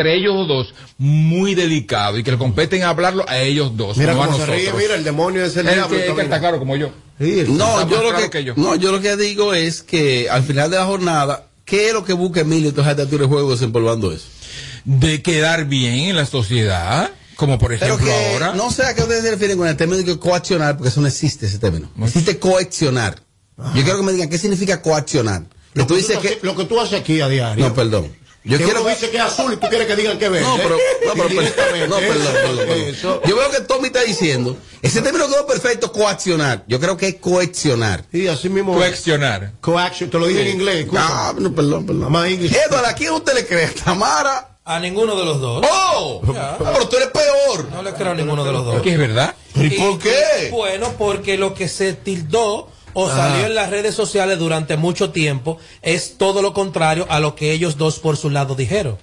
entre ellos dos muy delicado y que le competen hablarlo a ellos dos. Mira no a nosotros. ríe, mira, el demonio es el El diablo. que, que está claro como yo. Sí, No, Está yo lo claro que, que yo. no, yo lo que digo es que al final de la jornada, ¿qué es lo que busca Emilio entonces de de juego desempolvando eso? De quedar bien en la sociedad, como por Pero ejemplo que ahora. no sé a qué ustedes se refieren con el término de coaccionar, porque eso no existe ese término. Existe coaccionar. Yo quiero que me digan qué significa coaccionar. Que lo, tú que dices tú, que lo que tú haces aquí a diario. no, perdón. Yo que quiero uno dice que es azul y tú quieres que digan que es verde. No, pero, no, pero, no, perdón, perdón, perdón. Yo veo que Tommy está diciendo, ese término quedó perfecto, coaccionar. Yo creo que es coaccionar. Sí, así mismo. Coaccionar. Coaction, te lo dije en inglés. Ah, no, perdón, perdón. Más inglés. Edward, ¿a quién usted le cree? ¿Tamara? A ninguno de los dos. ¡Oh! Pero tú eres peor. No le creo a ninguno de los dos. Que es verdad. ¿Y por qué? Bueno, porque lo que se tildó o salió en las redes sociales durante mucho tiempo es todo lo contrario a lo que ellos dos por su lado dijeron.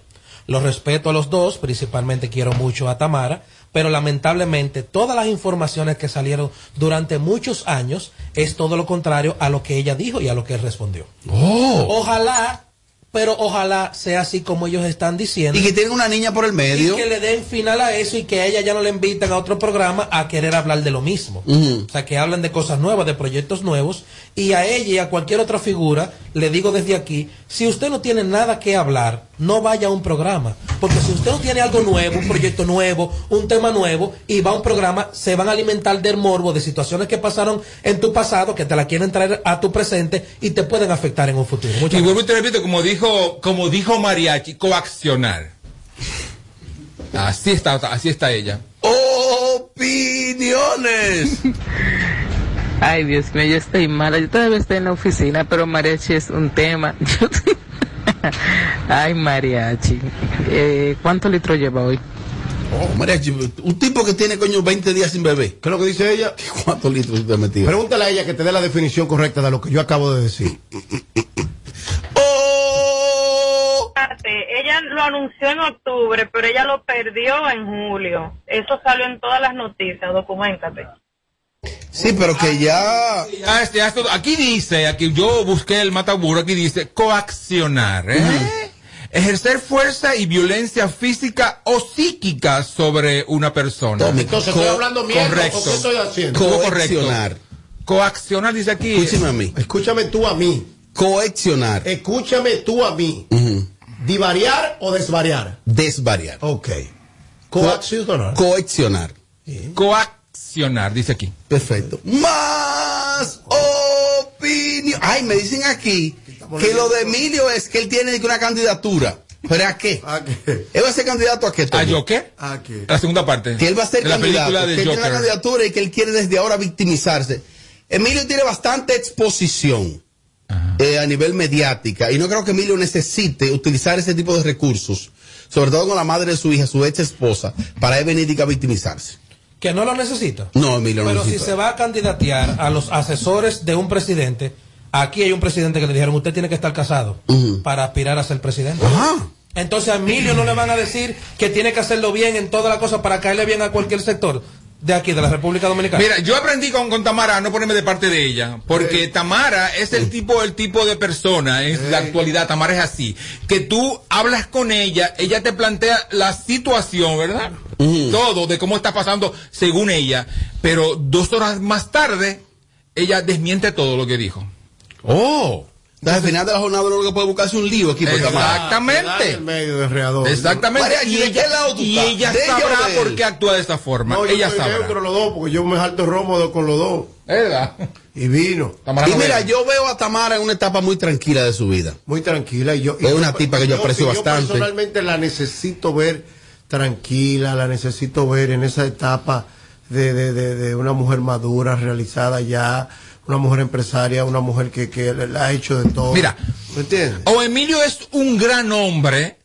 Los respeto a los dos, principalmente quiero mucho a Tamara, pero lamentablemente todas las informaciones que salieron durante muchos años es todo lo contrario a lo que ella dijo y a lo que él respondió. Oh. Ojalá, pero ojalá sea así como ellos están diciendo. Y que tienen una niña por el Y medio. que le den final a eso y que a ella ya no le invitan a otro programa a querer hablar de lo mismo. O sea, que hablan de cosas nuevas, de proyectos nuevos. Y a ella y a cualquier otra figura, le digo desde aquí, si usted no tiene nada que hablar, no vaya a un programa. Porque si usted no tiene algo nuevo, un proyecto nuevo, un tema nuevo, y va a un programa, se van a alimentar del morbo, de situaciones que pasaron en tu pasado, que te la quieren traer a tu presente y te pueden afectar en un futuro. Muchas Y vuelvo y te repito, como dijo, como dijo Mariachi, coaccionar. Así está, así está ella. Opiniones. Ay, Dios mío, yo estoy mala. Yo todavía estoy en la oficina, pero mariachi es un tema. Yo- Ay, mariachi. Eh, ¿Cuántos litros lleva hoy? Oh, mariachi, un tipo que tiene coño 20 días sin bebé. ¿Qué es lo que dice ella? ¿Cuántos litros usted ha metido? Pregúntale a ella que te dé la definición correcta de lo que yo acabo de decir. ¡Oh! Ella lo anunció en octubre, pero ella lo perdió en julio. Eso salió en todas las noticias, documentate. Sí, pero que ya. Ya, este, ya esto- aquí dice, aquí yo busqué el mataburo, aquí dice coaccionar, ¿eh? Ejercer fuerza y violencia física o psíquica sobre una persona. Tome, Entonces, co- ¿estoy hablando mierda correcto. o qué estoy haciendo? Coaccionar. Coaccionar dice aquí. Escúcheme a mí. Escúchame tú a mí. Coaccionar. Escúchame tú a mí. ¿Divariar o desvariar? Desvariar. Ok. Coaccionar. Coaccionar. Coaccionar, dice aquí. Perfecto. Más opinión. Ay, me dicen aquí que lo de Emilio es que él tiene una candidatura. ¿Pero a qué? ¿A qué? ¿Él va a ser candidato a qué? ¿A Tony? Joker? ¿A qué? La segunda parte. Que él va a ser de la candidato. película que él tiene una candidatura y que él quiere desde ahora victimizarse. Emilio tiene bastante exposición eh, a nivel mediática y no creo que Emilio necesite utilizar ese tipo de recursos, sobre todo con la madre de su hija, su ex esposa, para él venir y victimizarse. Que no lo necesita. No, Emilio Pero si se va a candidatear a los asesores de un presidente, aquí hay un presidente que le dijeron, usted tiene que estar casado para aspirar a ser presidente. Ajá. Entonces a Emilio no le van a decir que tiene que hacerlo bien en toda la cosa para caerle bien a cualquier sector de aquí, de la República Dominicana. Mira, yo aprendí con, con Tamara a no ponerme de parte de ella, porque Tamara es el tipo, el tipo de persona en la actualidad, Tamara es así, que tú hablas con ella, ella te plantea la situación, ¿verdad? Todo de cómo está pasando según ella, pero dos horas más tarde, ella desmiente todo lo que dijo. Oh. Entonces, al final de la jornada lo que puede buscar es un lío aquí por Tamara. Exactamente. En medio de. Exactamente. Mariachi, y ¿de qué lado tú y ella ¿De ella o sabrá por qué actúa de esta forma. No, yo ella estoy sabrá. los dos, porque yo me jalto romo de- con los dos. ¿Verdad? Y vino. Tamara Y no mira, yo veo a Tamara en una etapa muy tranquila de su vida. Muy tranquila. Y yo, y Es yo- una tipa que yo aprecio y bastante. personalmente la necesito ver tranquila, la necesito ver en esa etapa de, de, de, de una mujer madura, realizada ya, una mujer empresaria, una mujer que, que la ha hecho de todo. Mira. ¿Me entiendes? O Emilio es un gran hombre,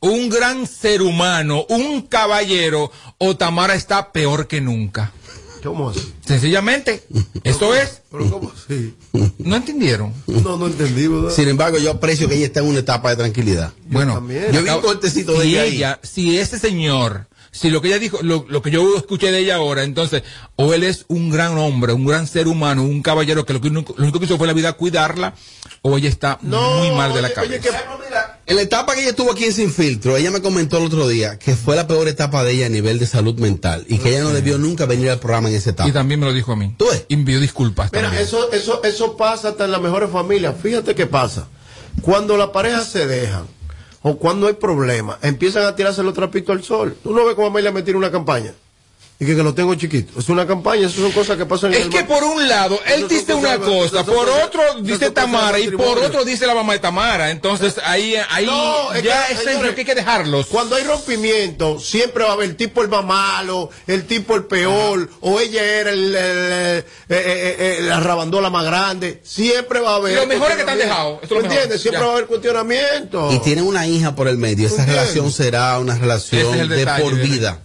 un gran ser humano, un caballero, o Tamara está peor que nunca. ¿Cómo así? Sencillamente, esto es. ¿Pero cómo así? ¿No entendieron? No, no entendí, ¿verdad? Sin embargo, yo aprecio que ella está en una etapa de tranquilidad. Bueno, también. Yo vi un cortecito de si ella ahí. si ese señor, si lo que ella dijo, lo, lo que yo escuché de ella ahora, entonces, o él es un gran hombre, un gran ser humano, un caballero que lo, que único, lo único que hizo fue en la vida cuidarla, o ella está No, muy mal de la oye, cabeza. oye, que- En la etapa que ella estuvo aquí en Sin Filtro, ella me comentó el otro día que fue la peor etapa de ella a nivel de salud mental y que ella no debió nunca venir al programa en esa etapa. Y también me lo dijo a mí. ¿Tú ves? Y me pidió disculpas. Mira, también. eso, eso, eso pasa hasta en las mejores familias. Fíjate qué pasa. Cuando las parejas se dejan o cuando hay problemas, empiezan a tirarse los trapitos al sol. Tú no ves cómo Amelia me tira una campaña. Y que, que lo tengo chiquito. Es una campaña, eso son cosas que pasan en Es el que por un lado, él Eso dice una cosa, por otro dice Tamara y por otro dice la mamá de Tamara. Entonces ahí, ahí No, es ya que, es señores, que hay que dejarlos. Cuando hay rompimiento, siempre va a haber el tipo el más malo, el tipo el peor, o ella era el, el- el- eh, eh, eh, la rabandola más grande. Siempre va a haber. Y lo mejor es que te han cuestionamiento. dejado, esto es lo ¿Me entiendes? Siempre Ya. va a haber cuestionamiento. Y tienen una hija por el medio. Esa relación será una relación de por vida.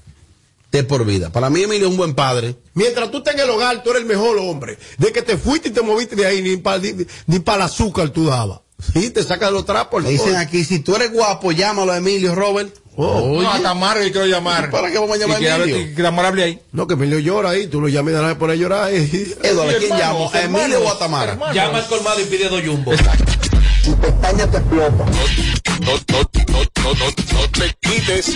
De por vida. Para mí, Emilio es un buen padre. Mientras tú estés en el hogar, tú eres el mejor hombre. De que te fuiste y te moviste de ahí, ni para ni, el azúcar tú dabas. Sí, te sacas los trapos. Dicen aquí, si tú eres guapo, llámalo a Emilio, Robert. Oh. No, a Tamara yo quiero llamar. ¿Para qué vamos a llamar a Emilio? que Tamara hable ahí. No, que Emilio llora ahí, tú lo llamas y te vas a poner a llorar. ahí. Eduardo, ¿a quién llamo? ¿A Emilio o a Tamara? hermanos. Llama al colmado y pide dos jumbo. No, no, no, no, no, no te quites.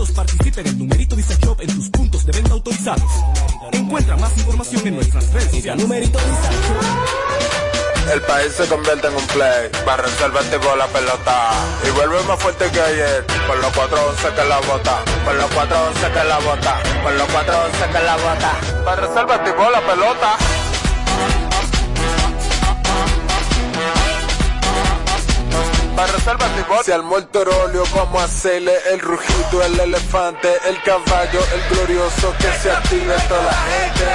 50 pesitos participa en el numerito Disacho en tus puntos de venta autorizados. Encuentra más información en nuestras redes sociales. Numerito Disacho. El país se convierte en un play. Para resolver tipo la pelota. Y vuelve más fuerte que ayer. Por los 411 que la bota. Por los 411 que la bota. Por los 411 que la bota. Para resolver tipo la pelota. Para resolver tipo. Se armó el torolio. Como hacerle el rugido, el elefante, el caballo, el glorioso. Que se active toda la gente.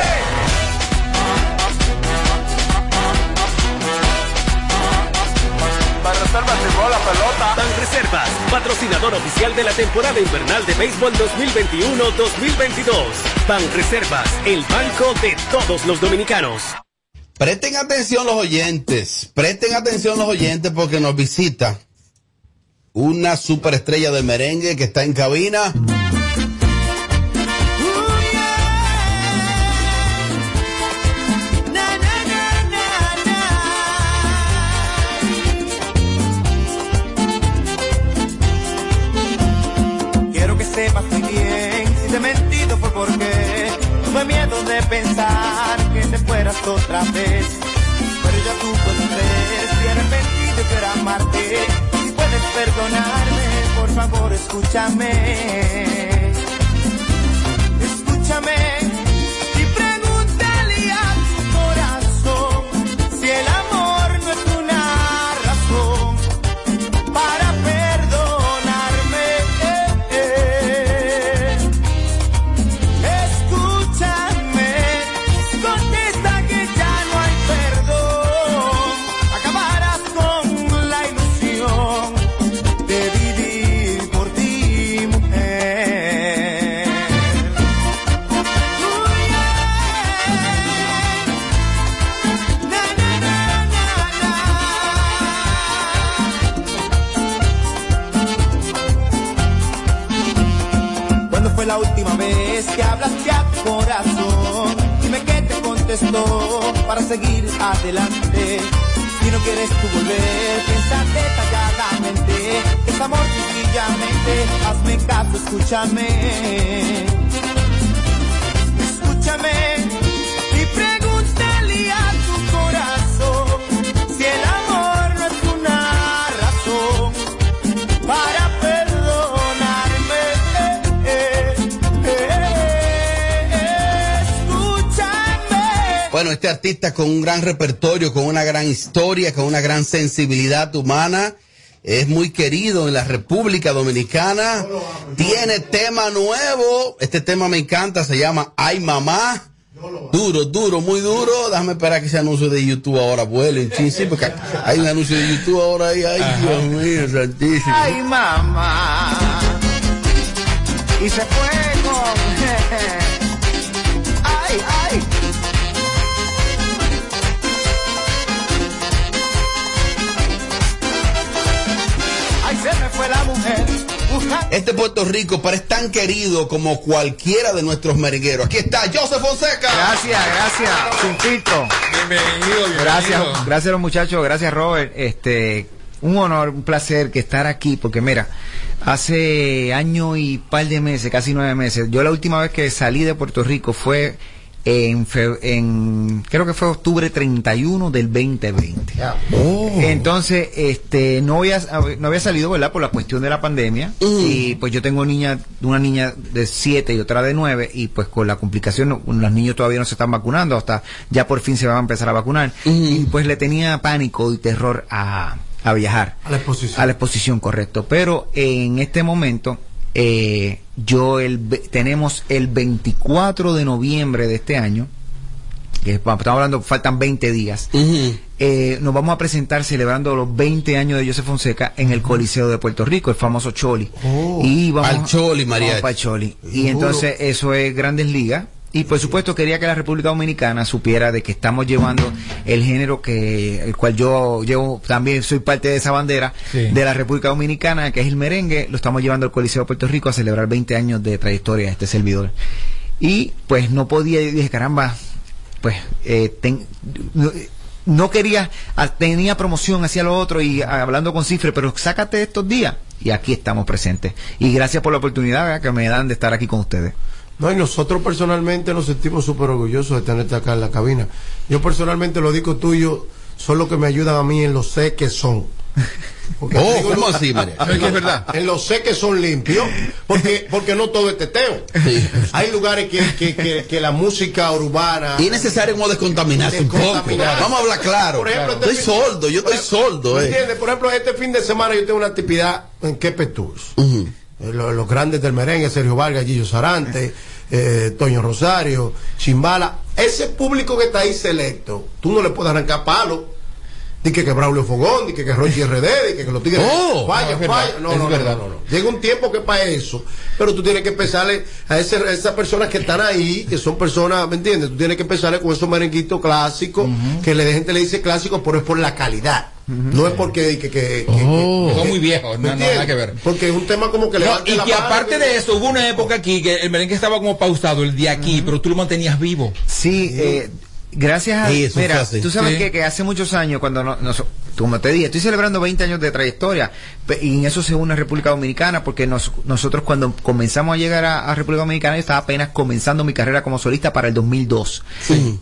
Para resolver tipo la pelota. Ban Reservas, patrocinador oficial de la temporada invernal de béisbol 2021-2022. Ban Reservas, el banco de todos los dominicanos. Presten atención los oyentes, presten atención los oyentes porque nos visita una superestrella del merengue que está en cabina. Otra vez. Pero ya tú puedes ver, estoy arrepentido quiero amarte. Si puedes perdonarme, por favor escúchame. Escúchame la última vez que hablaste a tu corazón? Dime qué te contestó para seguir adelante. Si no quieres tú volver, piensa detalladamente. Es amor sencillamente, hazme caso, escúchame. Escúchame este artista con un gran repertorio, con una gran historia, con una gran sensibilidad humana, es muy querido en la República Dominicana. Tiene tema nuevo. Este tema me encanta, se llama Ay Mamá. Duro, duro, muy duro. Déjame esperar que ese anuncio de YouTube ahora vuele. Sí, sí, porque hay un anuncio de YouTube ahora ahí. Ay, Dios mío, santísimo. Ay, mamá. Y se fue con. Ay. Ay, Este Puerto Rico parece tan querido como cualquiera de nuestros merengueros. Aquí está Joseph Fonseca. Gracias, gracias. Sin filtro. Bienvenido, Gracias, gracias a los muchachos, gracias Robert. Este, un honor, un placer que estar aquí, porque mira, hace año y par de meses, casi nueve meses, yo la última vez que salí de Puerto Rico fue en, fe- en creo que fue octubre 31 del 2020. Entonces, este, no había, no había salido, ¿verdad? Por la cuestión de la pandemia. Y pues yo tengo niña, una niña de 7 y otra de 9 y pues con la complicación, no- los niños todavía no se están vacunando, hasta ya por fin se van a empezar a vacunar. Y pues le tenía pánico y terror a, a viajar. A la exposición. A la exposición, correcto. Pero en este momento, eh, yo el, tenemos el 24 de noviembre de este año, que estamos hablando, faltan 20 días, eh, nos vamos a presentar celebrando los 20 años de José Fonseca en el Coliseo de Puerto Rico, el famoso Choli. y vamos Al Choli, vamos pa'l Choli. Y entonces eso es Grandes Ligas. Y por supuesto quería que la República Dominicana supiera de que estamos llevando el género que el cual yo llevo también soy parte de esa bandera Sí. de la República Dominicana que es el merengue, lo estamos llevando al Coliseo de Puerto Rico a celebrar 20 años de trayectoria de este servidor. Y pues no podía, y dije, caramba, pues eh, ten- no, no quería, tenía promoción hacia lo otro y hablando con cifre, pero sácate estos días y aquí estamos presentes. Y gracias por la oportunidad ¿verdad? que me dan de estar aquí con ustedes. No, y nosotros personalmente nos sentimos súper orgullosos de tenerte acá en la cabina. Yo personalmente lo digo tuyo, son los que me ayudan a mí en los sé que son. Porque Oh, digo, ¿cómo no- así, María? Es que es verdad. En los sé que son limpios, porque, porque no todo es teteo. Hay lugares que, que, que, que la música urbana. Y es necesario como descontaminarse un poco. Vamos a hablar claro. Por ejemplo, este estoy fin- sordo, yo estoy sordo. ¿Me Eh. entiendes? Por ejemplo, este fin de semana yo tengo una actividad en Kepe Tours. Los, los grandes del merengue, Sergio Vargas, Gillo Sarante, eh, Toño Rosario, Chimbala. Ese público que está ahí selecto, tú no le puedes arrancar palo. Di que, que Braulio Fogón, di que, que Rochi RD, di que, que los tigres. Oh, falla, no, falla. No, no, verdad. no, no. Llega un tiempo que para eso, pero tú tienes que empezarle a, ese, a esas personas que están ahí, que son personas, ¿me entiendes? Tú tienes que empezarle con esos merenguitos clásicos, que la gente le dice clásicos, pero es por la calidad. No es porque que, que, que- Oh. Son muy viejos, ¿me no, no, nada que ver. Porque es un tema como que No, levante y la que mano, aparte que- de eso, hubo una época aquí que el merengue estaba como pausado, el de aquí, pero tú lo mantenías vivo. Sí, eh, gracias a... Sí, eso mira, tú sabes Sí. que, que hace muchos años, cuando no, nos- como te dije, estoy celebrando 20 años de trayectoria y en eso se une República Dominicana porque nos- nosotros cuando comenzamos a llegar a, a República Dominicana yo estaba apenas comenzando mi carrera como solista para el 2002.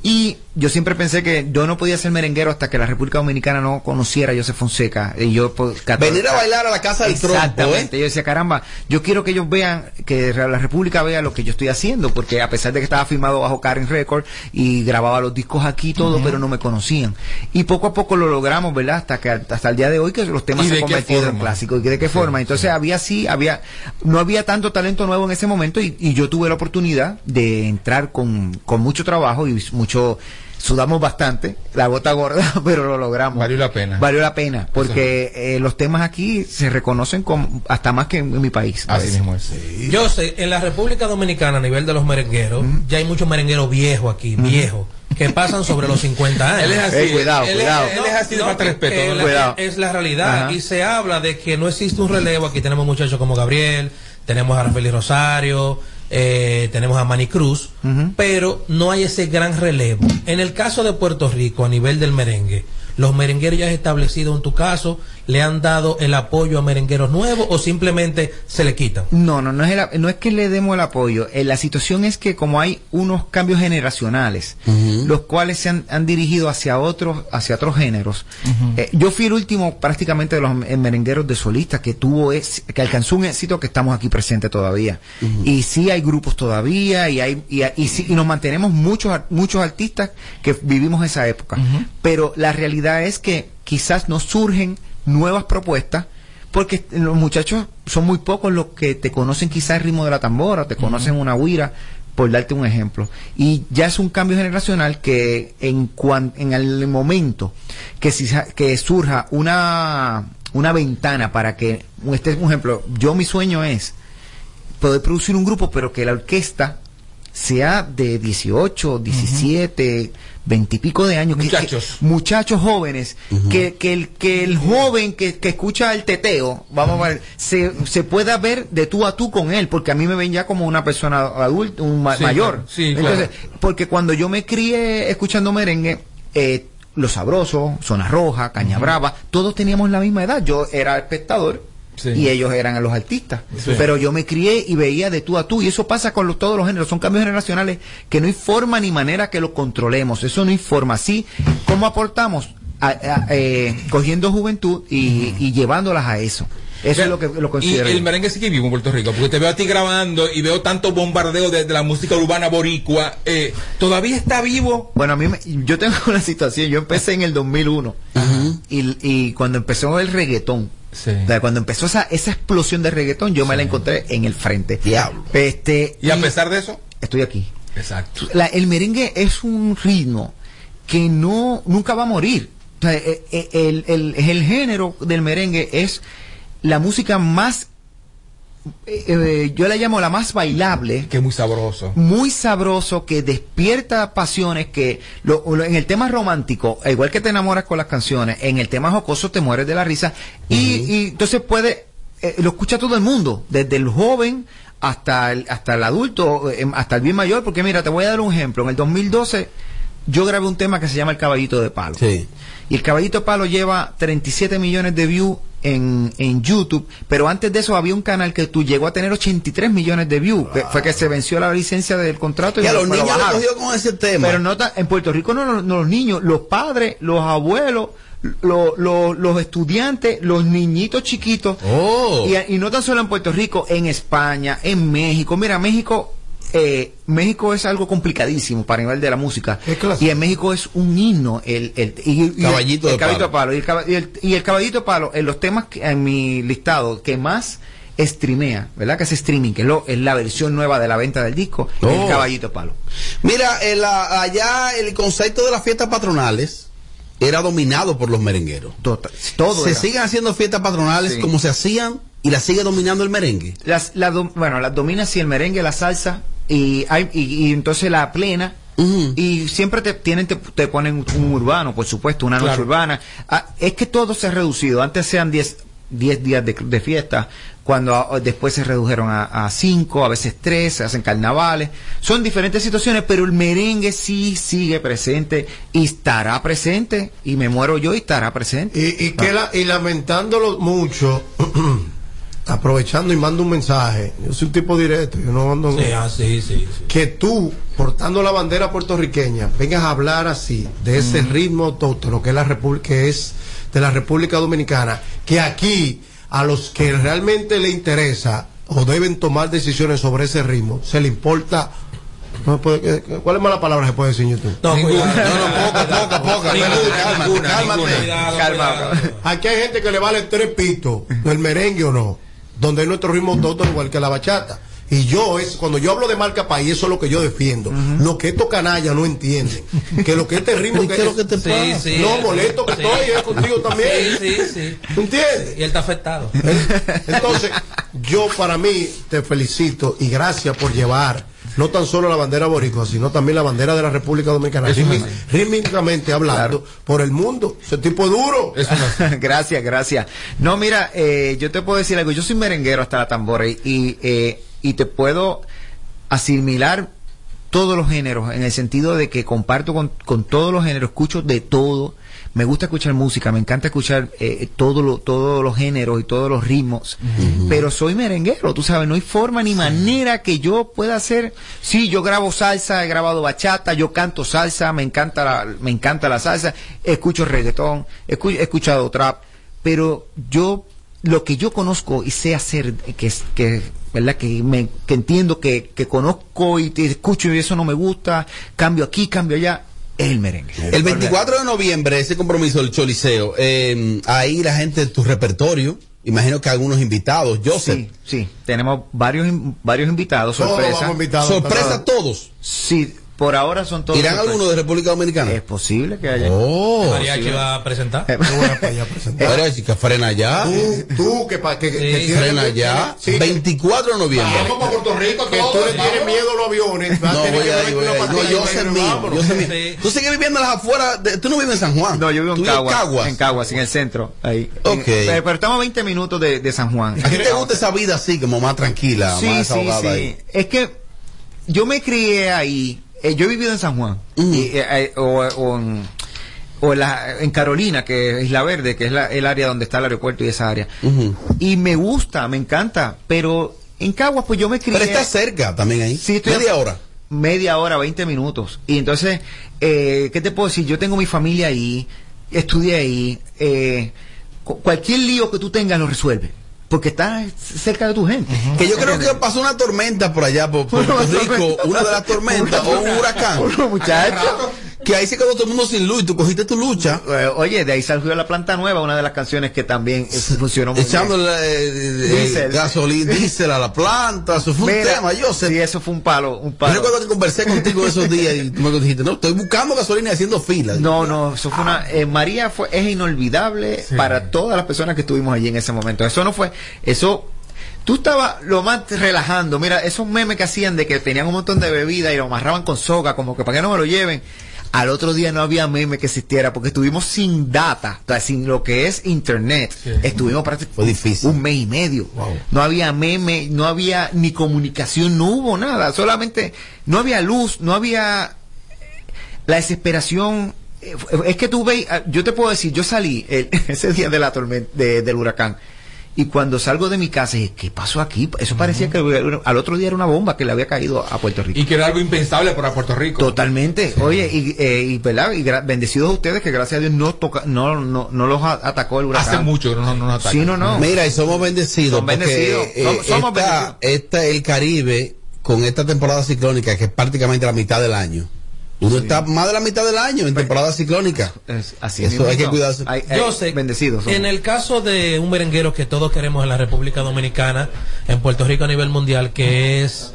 Y yo siempre pensé que yo no podía ser merenguero hasta que la República Dominicana no conociera a Joseph Fonseca. Y yo, por- Venir a bailar a la casa del trompo, Exactamente. ¿eh? Yo decía, caramba, yo quiero que ellos vean, que la República vea lo que yo estoy haciendo, porque a pesar de que estaba firmado bajo Karen Record y grababa los discos aquí y todo, pero no me conocían. Y poco a poco lo logramos, ¿verdad? Hasta que hasta el día de hoy que los temas ¿Y se han convertido en clásicos. ¿Y de qué forma? Entonces había sí, había, no había tanto talento nuevo en ese momento y, y yo tuve la oportunidad de entrar con, con mucho trabajo y mucho sudamos bastante, la gota gorda, pero lo logramos. Valió la pena. Valió la pena, porque eh, los temas aquí se reconocen como, hasta más que en, en mi país. Así parece. mismo es. Yo sé, en la República Dominicana, a nivel de los merengueros, ya hay muchos merengueros viejos aquí, viejos, que pasan sobre los 50 años. Él es así. Eh, cuidado, él, cuidado. Él es así de No, falta de que- respeto. la- Cuidado. Es la realidad. Ajá. Y se habla de que no existe un relevo. Aquí tenemos muchachos como Gabriel, tenemos a Rafael Rosario, eh, tenemos a Manny Cruz, pero no hay ese gran relevo. En el caso de Puerto Rico, a nivel del merengue, los merengueros ya establecidos en tu caso, ¿le han dado el apoyo a merengueros nuevos o simplemente se le quitan? No, no, no es, el- no es que le demos el apoyo. Eh, la situación es que como hay unos cambios generacionales, los cuales se han, han dirigido hacia otros, hacia otros géneros. Eh, yo fui el último prácticamente de los merengueros de solistas que tuvo, es, que alcanzó un éxito que estamos aquí presentes todavía. Y sí hay grupos todavía y hay, y, y sí- y nos mantenemos muchos, muchos artistas que vivimos esa época. Pero la realidad es que quizás no surgen nuevas propuestas porque los muchachos son muy pocos los que te conocen quizás el ritmo de la tambora, te conocen una huira, por darte un ejemplo. Y ya es un cambio generacional que en, cuan- en el momento que, si, que surja una, una ventana para que, este es un ejemplo, yo mi sueño es poder producir un grupo, pero que la orquesta sea de 18, 17, 20 y pico de años. que- Muchachos. que- muchachos jóvenes. que, que, el, que el joven que, que escucha el teteo, vamos a ver, se, se pueda ver de tú a tú con él, porque a mí me ven ya como una persona adulta, un ma- Sí, mayor. claro. Sí, Entonces, claro. porque cuando yo me crié escuchando merengue, eh, Los Sabrosos, Zona Roja, Caña Brava, todos teníamos la misma edad. Yo era espectador Sí. y ellos eran los artistas. Sí. Pero yo me crié y veía de tú a tú. Y eso pasa con los- todos los géneros. Son cambios generacionales que no hay forma ni manera que los controlemos. Eso no hay forma. Así, ¿cómo aportamos? A- a- eh, cogiendo juventud y, y llevándolas a eso. Eso es lo que lo Y considero. el merengue sigue vivo en Puerto Rico, porque te veo a ti grabando y veo tanto bombardeo de, de la música urbana boricua. Eh, ¿Todavía está vivo? Bueno, a mí me- yo tengo una situación. Yo empecé en el 2001 y, y cuando empezó el reggaetón, o sea, cuando empezó esa, esa explosión de reggaetón, yo me la encontré en el frente. Diablo. Este, Y a pesar de eso, estoy aquí. exacto. La- el merengue es un ritmo que no nunca va a morir. O sea, eh, eh, el, el- el género del merengue es la música más, eh, eh, yo la llamo la más bailable, Que es muy sabroso. muy sabroso, que despierta pasiones, que lo- lo- en el tema romántico, al igual que te enamoras con las canciones, en el tema jocoso te mueres de la risa y, y entonces puede, eh, lo escucha todo el mundo, desde el joven hasta el, hasta el adulto, hasta el bien mayor, porque mira, te voy a dar un ejemplo, en el 2012 yo grabé un tema que se llama El Caballito de Palo. Sí. Y el Caballito de Palo lleva 37 millones de views en, en YouTube, pero antes de eso había un canal que tú llegó a tener 83 millones de views. Fue que se venció la licencia del contrato y, Y a lo- los lo niños bajaron. cogió con ese tema. Pero no en Puerto Rico no, no- no los niños, los padres, los abuelos, lo- lo- los estudiantes, los niñitos chiquitos. Oh. Y, y no tan solo en Puerto Rico, en España, en México. Mira, México, eh, México es algo complicadísimo para nivel de la música. Y en México es un himno. El, el, y- y- Caballito el, de caballito palo. de palo. Y el, caba- y el- y el caballito de palo, en los temas que- en mi listado que más streamea, ¿verdad? Que es streaming, que es, lo- es la versión nueva de la venta del disco, Oh. el caballito de palo. Mira, el, la- allá el concepto de las fiestas patronales era dominado por los merengueros. Tota, todo Se era. siguen haciendo fiestas patronales Sí. como se hacían y las sigue dominando el merengue. Las, la bueno, las domina sí el merengue, la salsa y, hay, y, y entonces la plena. Y siempre te tienen te, te ponen un urbano, por supuesto, una noche Claro. urbana. Ah, es que todo se ha reducido. Antes sean 10 10 días de, de fiesta, cuando ah, después se redujeron a 5, a veces 3, se hacen carnavales. Son diferentes situaciones, pero el merengue sí sigue presente y estará presente. Y me muero yo y estará presente. Y, y, que la- y lamentándolo mucho, aprovechando y mando un mensaje. Yo soy un tipo directo, yo no ando. Sí, ah, sí, sí, sí. Que tú, portando la bandera puertorriqueña, vengas a hablar así de ese ritmo autóctono que es la República, que es de la República Dominicana, que aquí a los que realmente le interesa o deben tomar decisiones sobre ese ritmo, se le importa. no puede- ¿Cuál es mala palabra que se puede decir en YouTube? No, cuidado. poca, poca, poca. Ninguna, Cálmate, ninguna. Aquí hay gente que le vale tres pitos, el merengue o no, donde hay nuestro ritmo autóctono igual que la bachata. Y yo, es cuando yo hablo de marca país, eso es lo que yo defiendo. Lo que estos canallas no entienden. Que lo que este ritmo ¿Y qué es lo que te pasa? sí. No, molesto que Sí. estoy, es contigo también. Sí, sí, sí. ¿Tú entiendes? Y él está afectado. Entonces, yo para mí te felicito y gracias por llevar no tan solo la bandera boricua, sino también la bandera de la República Dominicana, rítmi- rítmicamente hablando, por el mundo. Ese tipo es duro. gracias, gracias. No, mira, eh, yo te puedo decir algo. Yo soy merenguero hasta la tambora y, y, eh, y te puedo asimilar todos los géneros, en el sentido de que comparto con, con todos los géneros, escucho de todo, me gusta escuchar música, me encanta escuchar eh, todo lo- todos los géneros y todos los ritmos, pero soy merenguero, tú sabes, no hay forma ni manera que yo pueda hacer, sí, yo grabo salsa, he grabado bachata, yo canto salsa, me encanta la, me encanta la salsa, escucho reggaetón, escu- he escuchado trap, pero yo lo que yo conozco y sé hacer, que es que, ¿verdad? Que, me, que entiendo que, que conozco y te escucho y eso no me gusta, cambio aquí, cambio allá, el merengue. El 24 de noviembre, ese compromiso del Choliseo, eh, ahí la gente de tu repertorio, imagino que algunos invitados, yo Sí, sí, tenemos varios, varios invitados, Todos sorpresa. vamos invitados, Sorpresa todos. Sí, por ahora son todos. ¿Irán algunos de República Dominicana? Es posible que haya. Oh, Mariachi sí. va a presentar. Mariachi, que frena ya. Tú, tú que, pa- que, que- que tienes- Frena ya. Sí, que- 24 de noviembre. Vamos para Puerto Rico, que tú le tienes miedo a los aviones. vas a No, voy que a ir, voy a ir. No, yo sé mío. Yo sé mío. Tú sigues viviendo en las afueras. de- tú no vives en San Juan. No, yo vivo en Tú vives Caguas, en Caguas, en el centro. Ahí. Ok. En- pero, pero estamos a 20 minutos de, de San Juan. ¿A ti te gusta esa vida así, como más tranquila, Sí, más sí, desahogada sí. ahí? Es que yo me crié ahí. Eh, yo he vivido en San Juan. y, eh, eh, o, o en, o en la- en Carolina, que es Isla Verde, que es la- el área donde está el aeropuerto y esa área. Y me gusta, me encanta. Pero en Caguas, pues yo me crié. Pero está cerca también ahí. Sí, estoy Media a- hora. Media hora, 20 minutos. Y entonces, eh, ¿qué te puedo decir? Yo tengo mi familia ahí, estudié ahí. eh, cu- cualquier lío que tú tengas lo resuelve. Porque está cerca de tu gente. Que yo creo que pasó una tormenta por allá, por, por Puerto Rico, una de las tormentas, o un huracán. muchachos. Que ahí se quedó todo el mundo sin luz y tú cogiste tu lucha. Eh, Oye, de ahí salió la planta nueva, una de las canciones que también eh, funcionó muy bien. Echándole eh, eh, gasolina, diésel a la planta, eso fue un tema, yo sé. Sí, eso fue un palo, un Yo palo. recuerdo que conversé contigo esos días y tú me dijiste, no, estoy buscando gasolina y haciendo fila. No, no, eso fue una. eh, María fue, es inolvidable para todas las personas que estuvimos allí en ese momento. Eso no fue. Eso. Tú estabas lo más relajando. Mira, esos memes que hacían de que tenían un montón de bebida y lo amarraban con soga, como que para que no me lo lleven. Al otro día no había meme que existiera porque estuvimos sin data, o sea, sin lo que es internet. Estuvimos prácticamente un mes y medio. No había meme, no había ni comunicación, no hubo nada. Solamente no había luz, no había la desesperación eh, es que tú ves, ah, yo te puedo decir, yo salí el- ese día de la tormenta, de- del huracán, y cuando salgo de mi casa, dije, ¿qué pasó aquí? Eso parecía que al otro día era una bomba que le había caído a Puerto Rico. Y que era algo impensable para Puerto Rico. Totalmente. Oye, y, eh, y, ¿verdad? y gra- bendecidos a ustedes que gracias a Dios no toca, no, no, no los atacó el huracán. Hace mucho que no, no nos atacan. Sí, no, no. Mira, y somos bendecidos. Son bendecidos. eh, Somos- somos esta, esta- el Caribe, con esta temporada ciclónica, que es prácticamente la mitad del año. Uno está más de la mitad del año en temporada ciclónica. así Eso hay que cuidarse. Yo sé, bendecidos. en el caso de un merenguero que todos queremos en la República Dominicana, en Puerto Rico a nivel mundial, que es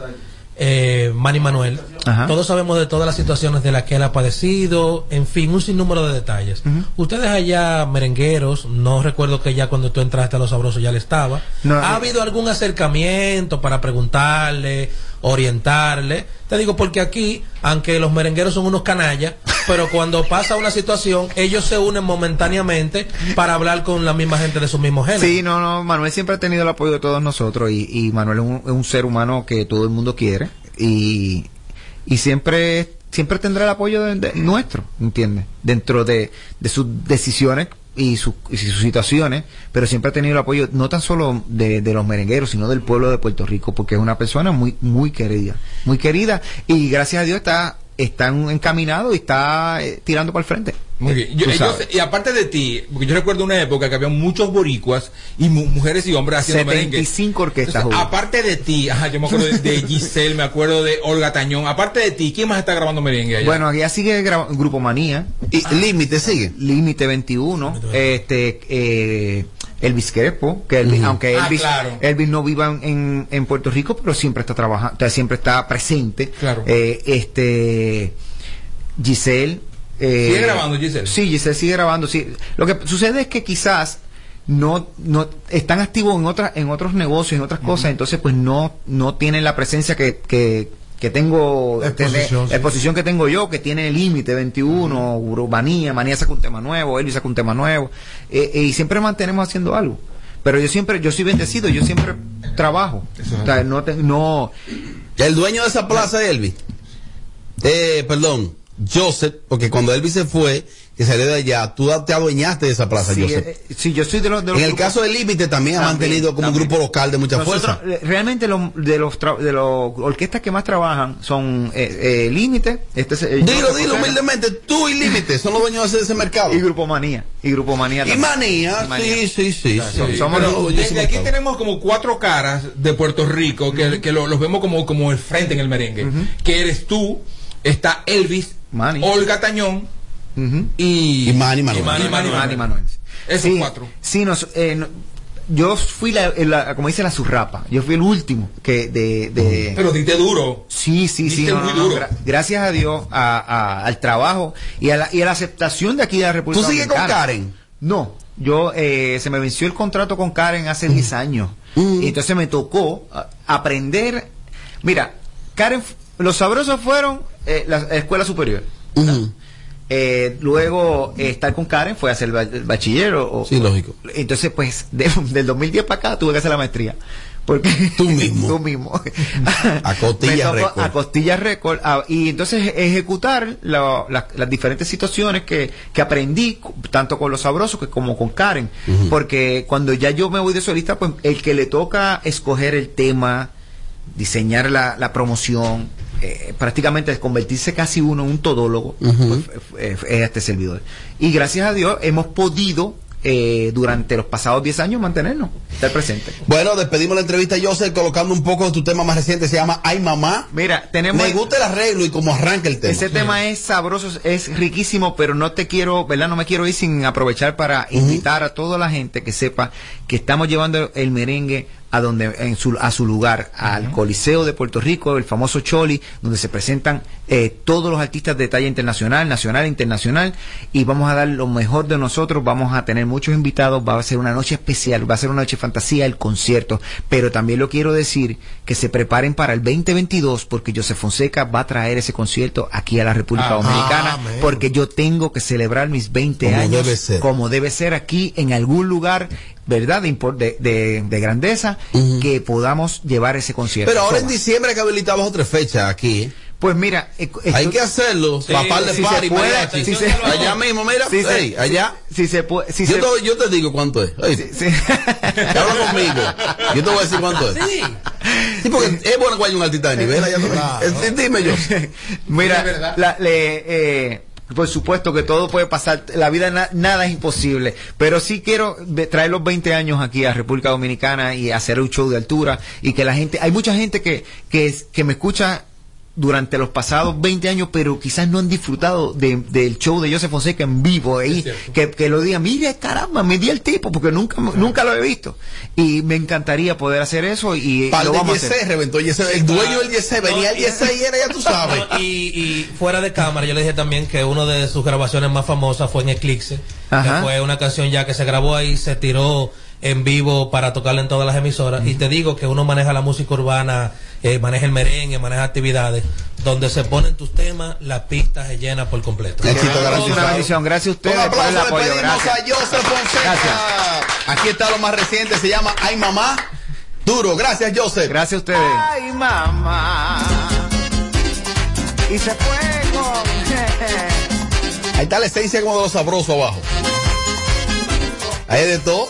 eh, Manny Manuel, Ajá. todos sabemos de todas las situaciones de las que él ha padecido, en fin, un sinnúmero de detalles. Ustedes allá, merengueros, no recuerdo que ya cuando tú entraste a Los Sabrosos ya le estaba. No, ¿Ha eh, habido algún acercamiento para preguntarle, orientarle? Te digo porque aquí, aunque los merengueros son unos canallas, pero cuando pasa una situación, ellos se unen momentáneamente para hablar con la misma gente de su mismo género. Sí, no, no, Manuel siempre ha tenido el apoyo de todos nosotros y, y Manuel es un, es un ser humano que todo el mundo quiere y, y siempre siempre tendrá el apoyo de- de- nuestro, ¿entiendes? Dentro de, de sus decisiones y, y sus situaciones, pero siempre ha tenido el apoyo no tan solo de, de los merengueros, sino del pueblo de Puerto Rico, porque es una persona muy muy querida, muy querida y gracias a Dios está está encaminado y está eh, tirando para el frente. Muy bien. Yo- sé- y aparte de ti, porque yo recuerdo una época que había muchos boricuas y mu- mujeres y hombres haciendo merengue. 75 orquestas. Entonces, aparte de ti, ajá, yo me acuerdo de, de Giselle, me acuerdo de Olga Tañón. Aparte de ti, ¿quién más está grabando merengue allá? Bueno, aquí ya sigue graba- Grupo Manía. Y Límite sigue. Límite 21. Este, eh, Elvis Crespo, que Elvis- aunque Ah, Elvis, claro. Elvis no viva en, en Puerto Rico, pero siempre está trabajando, o sea, siempre está presente. Claro. Eh, este, Giselle. Eh, ¿Sigue grabando, Giselle? Sí, Giselle sigue grabando. Sí. Lo que sucede es que quizás no, no están activos en otras, en otros negocios, en otras cosas, entonces pues no, no tienen la presencia que, que, que tengo, Exposición, tener- sí. la exposición que tengo yo, que tiene el límite 21, Urbanía, Manía saca un tema nuevo, Elvis saca un tema nuevo, eh, eh, y siempre mantenemos haciendo algo. Pero yo siempre, yo soy bendecido, yo siempre trabajo. O sea, no, te- no, El dueño de esa plaza Elvis. Eh, perdón, Joseph, porque cuando Elvis se fue, que salió de allá, tú te adueñaste de esa plaza, Sí, Joseph. eh, sí, yo soy de los. de los en el grupos- caso del Límite también, ha mantenido como un grupo local de mucha Nosotros, fuerza. realmente lo- de los tra- de los orquestas que más trabajan son eh, eh, Límite, este es, eh, Dilo, dilo humildemente, tú y Límite son los dueños de ese, mercado. y Grupo Manía, y Grupo Manía. Y manía, Y Manía. sí, sí, sí. O sea, sí. somos Pero los- Desde aquí mercado. tenemos como cuatro caras de Puerto Rico que, que lo- los vemos como, como el frente en el merengue. Que eres tú, está Elvis, Manny. Olga Tañón Ujú. y, Y Manny Manuel. y Manny Manuel. Esos Sí, cuatro. Sí, nos, eh, no- yo fui la, la- como dice la surrapa, yo fui el último que de, de Pero diste duro. Sí, sí, sí. Diste no, muy no, no, duro. gra- gracias a Dios, a- a- al trabajo y a, la, y a la aceptación de aquí de la República ¿Tú sigues con. Karen? No, yo eh, se me venció el contrato con Karen hace 10 años. Y entonces me tocó aprender. Mira, Karen, los sabrosos fueron eh, la escuela superior. Eh, luego eh, estar con Karen fue hacer el, ba- el bachiller o, o- Sí, lógico. entonces pues de- del 2010 para acá tuve que hacer la maestría porque Tú mismo. tú mismo A costilla Me tocó récord. a récord ah, y entonces ejecutar la- la- las diferentes situaciones que, que aprendí tanto con los sabrosos que como con Karen porque cuando ya yo me voy de solista pues el que le toca escoger el tema diseñar la, la promoción, eh, prácticamente convertirse casi uno en un todólogo, pues, eh, es este servidor. Y gracias a Dios hemos podido eh, durante los pasados 10 años mantenernos, estar presente. Bueno, despedimos la entrevista, Joseph, colocando un poco de tu tema más reciente, se llama Ay Mamá. Mira, tenemos... Me gusta el arreglo y cómo arranca el tema. Ese tema es sabroso, es riquísimo, pero no te quiero, ¿verdad? No me quiero ir sin aprovechar para invitar a toda la gente que sepa que estamos llevando el merengue a donde en su, a su lugar, al Coliseo de Puerto Rico, el famoso Choli, donde se presentan eh, todos los artistas de talla internacional, nacional e internacional, y vamos a dar lo mejor de nosotros, vamos a tener muchos invitados, va a ser una noche especial, va a ser una noche fantasía, el concierto, pero también lo quiero decir que se preparen para el 2022 porque Joseph Fonseca va a traer ese concierto aquí a la República Ah, Dominicana amén. porque yo tengo que celebrar mis 20 Como años debe como debe ser aquí en algún lugar, ¿verdad? De, de, de- de grandeza que podamos llevar ese concierto. Pero ahora en diciembre hay que habilitar bajo tres fechas aquí. Pues mira, eh, Hay que hacerlo. Sí, papá de si party, puede, mariachi. si se- allá mismo, mira. Si se- allá. Si se puede, si yo, se- te, yo te digo cuánto es. Sí. Habla conmigo. Yo te voy a decir cuánto es. Sí, porque es bueno que haya un artista de nivel allá también. Eh, Dime yo. Mira, Es verdad. la- le- eh, por supuesto que todo puede pasar, la vida na- nada es imposible, pero sí quiero traer los 20 años aquí a República Dominicana y hacer un show de altura y que la gente, hay mucha gente que, que, que me escucha durante los pasados 20 años, pero quizás no han disfrutado de- del show de Joseph Fonseca en vivo, ahí, que, que lo digan, mire, caramba, me di el tipo, porque nunca, nunca lo he visto. Y me encantaría poder hacer eso y Par lo de vamos a hacer. Yesé, reventó Yesé. El dueño del Yesé, venía el Yesé y era, ya tú sabes. No, y, y fuera de cámara, yo le dije también que una de sus grabaciones más famosas fue en Eclipse, Ajá. que fue una canción ya que se grabó ahí, se tiró en vivo para tocarla en todas las emisoras. Y te digo que uno maneja la música urbana, eh, maneja el merengue, maneja actividades, donde se ponen tus temas, la pista se llena por completo. Éxito garantizado. gracias a ustedes Un por el aplauso, apoyo, gracias. a Joseph Fonseca. Gracias. Aquí está lo más reciente, se llama Ay Mamá. Duro, gracias Joseph. Gracias a ustedes. Ay, mamá. Y se fue con. Ahí está la esencia como de lo sabroso abajo. Ahí es de todo.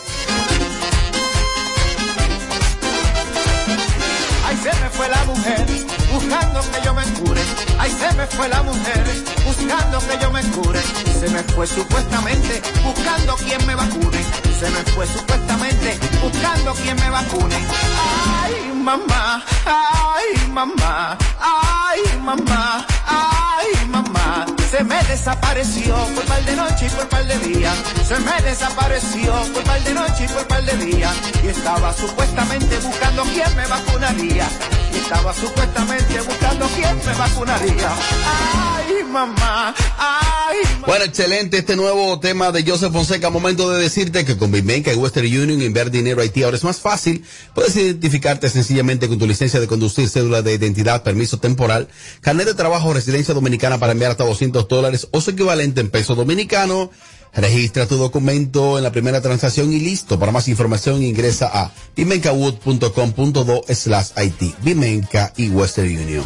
Mujer buscando que yo me cure. Ay, se me fue la mujer buscando que yo me cure. Se me fue supuestamente buscando quien me vacune. Se me fue supuestamente buscando quien me vacune. Ay, mamá, ay, mamá, ay, mamá, ay, mamá. Se me desapareció por par de noche y por par de días. Se me desapareció por par de noche y por par de días. Y estaba supuestamente buscando quien me vacunaría. Y estaba supuestamente buscando quien me vacunaría. Bueno, excelente este nuevo tema de Joseph Fonseca. Momento de decirte que con Bimenca y Western Union enviar dinero a Haití ahora es más fácil. Puedes identificarte sencillamente con tu licencia de conducir, cédula de identidad, permiso temporal, carnet de trabajo residencia dominicana para enviar hasta 200 dólares o su equivalente en peso dominicano Registra tu documento en la primera transacción y listo. Para más información ingresa a vimencawood.com.do slash IT. Vimenca y Western Union.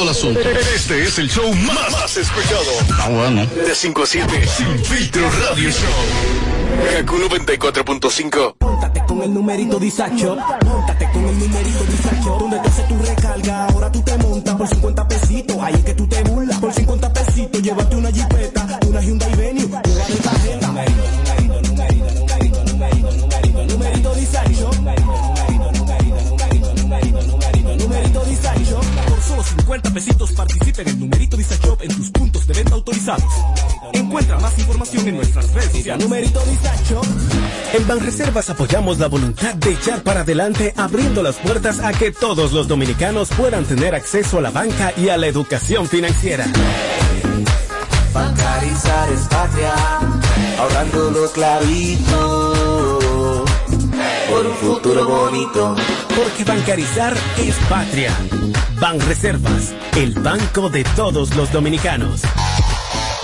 Complicado el asunto. Este es el show más, más escuchado. Ah, bueno. De 5 a 7. Sin filtro radio show. Kaku 94.5. Móntate con el numerito disacho. Móntate con el numerito disacho. Donde te hace tu recarga, ahora tú te montas por 50 pesitos. Ahí es que tú te burlas. Información en nuestras redes sociales. Numerito disacho. En Banreservas apoyamos la voluntad de echar para adelante abriendo las puertas a que todos los dominicanos puedan tener acceso a la banca y a la educación financiera. Bancarizar es patria, ahorrando los clavitos por un futuro bonito. Porque bancarizar es patria. Banreservas, el banco de todos los dominicanos.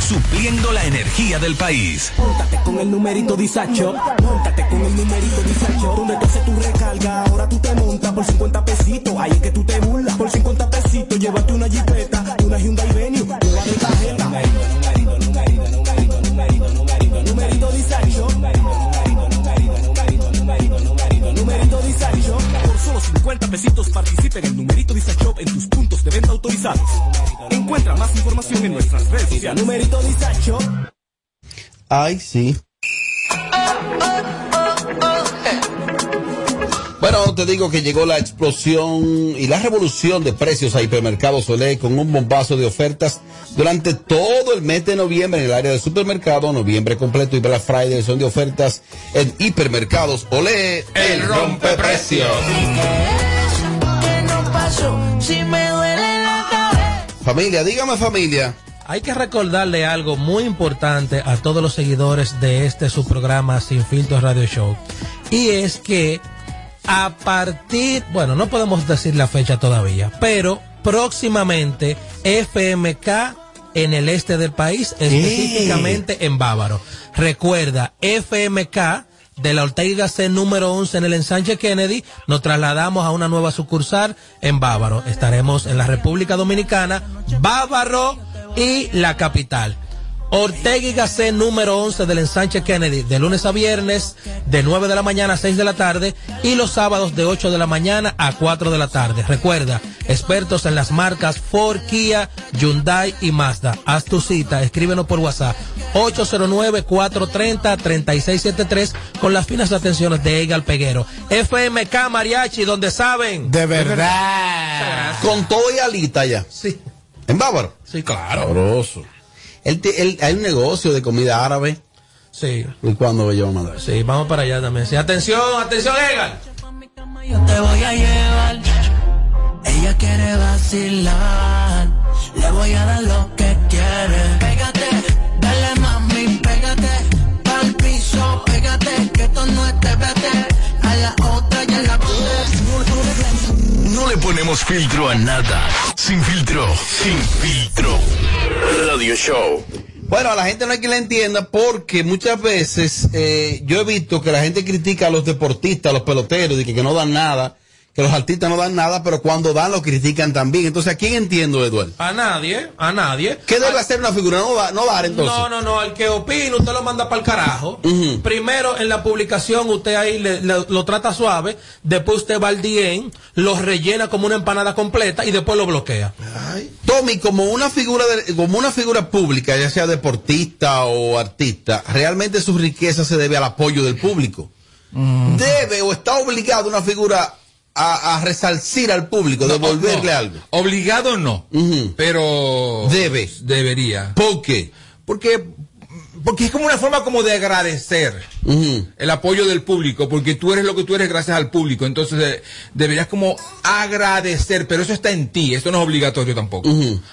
Supliendo la energía del país. Móntate con el numerito disacho. Móntate con el numerito disacho. Donde hace tu recarga, ahora tú te montas por 50 pesitos. Ahí es que tú te burlas. Por 50 pesitos, llévate una jipeta, una Hyundai Venue, nueva de tarjeta. Numerito, numerito, numerito, numerito, numerito, numerito, numerito disacho. Numerito disacho. Por solo 50 pesitos participa en el numerito disacho en tus puntos de venta autorizados. Numerito. Ay, sí. Bueno, te digo que llegó la explosión y la revolución de precios a Hipermercados Olé con un bombazo de ofertas durante todo el mes de noviembre en el área de supermercado, noviembre completo y Black Friday son de ofertas en Hipermercados Olé, el rompeprecios. Que no pasó si me duele la cabeza. Familia, dígame familia. Hay que recordarle algo muy importante a todos los seguidores de este su programa Sin Filtros Radio Show. Y es que a partir, bueno, no podemos decir la fecha todavía, pero próximamente FMK en el este del país, específicamente en Bávaro. Recuerda, FMK de la Ortega C número 11 en el ensanche Kennedy, nos trasladamos a una nueva sucursal en Bávaro. Estaremos en la República Dominicana, Bávaro y la capital. Ortega y Gasset número 11 del ensanche Kennedy, de lunes a viernes, de 9 de la mañana a 6 de la tarde, y los sábados de 8 de la mañana a 4 de la tarde. Recuerda, expertos en las marcas Ford, Kia, Hyundai y Mazda. Haz tu cita, escríbenos por WhatsApp. 809-430-3673 con las finas atenciones de Egal Peguero. FMK Mariachi, donde saben. De verdad. Con todo y alita ya. Sí. ¿En Bávaro? Sí, claro. Sabroso. Él él- hay un negocio de comida árabe. Sí. ¿Y cuándo me lleva a mandar? Sí, vamos para allá también. Sí, atención, atención, Egal. Yo te voy a llevar. Ella quiere vacilar. Le voy a dar lo que quiere. Pégate, dale mami, pégate. Pa'l piso, pégate. Que esto no es TBT. A la otra y a la No le ponemos filtro a nada. Sin filtro. Sin filtro. Radio Show. Bueno, a la gente no hay que la entienda porque muchas veces eh, yo he visto que la gente critica a los deportistas, a los peloteros, y que, que no dan nada, que los artistas no dan nada, pero cuando dan lo critican también. Entonces, ¿a quién entiendo, Eduardo? A nadie, a nadie. ¿Qué debe hacer una figura? No, da- no dar entonces. No, no, no, al que opina usted lo manda para el carajo. Primero en la publicación usted ahí le- le- lo trata suave, después usted va al DM, lo rellena como una empanada completa y después lo bloquea. Tommy, como una figura de- como una figura pública, ya sea deportista o artista, realmente su riqueza se debe al apoyo del público. Debe o está obligado una figura a, a resarcir al público, No, devolverle no. algo. Obligado no, pero debe. Debería. ¿Por qué? Porque porque es como una forma como de agradecer el apoyo del público, porque tú eres lo que tú eres gracias al público, entonces eh, deberías como agradecer, pero eso está en ti, eso no es obligatorio tampoco.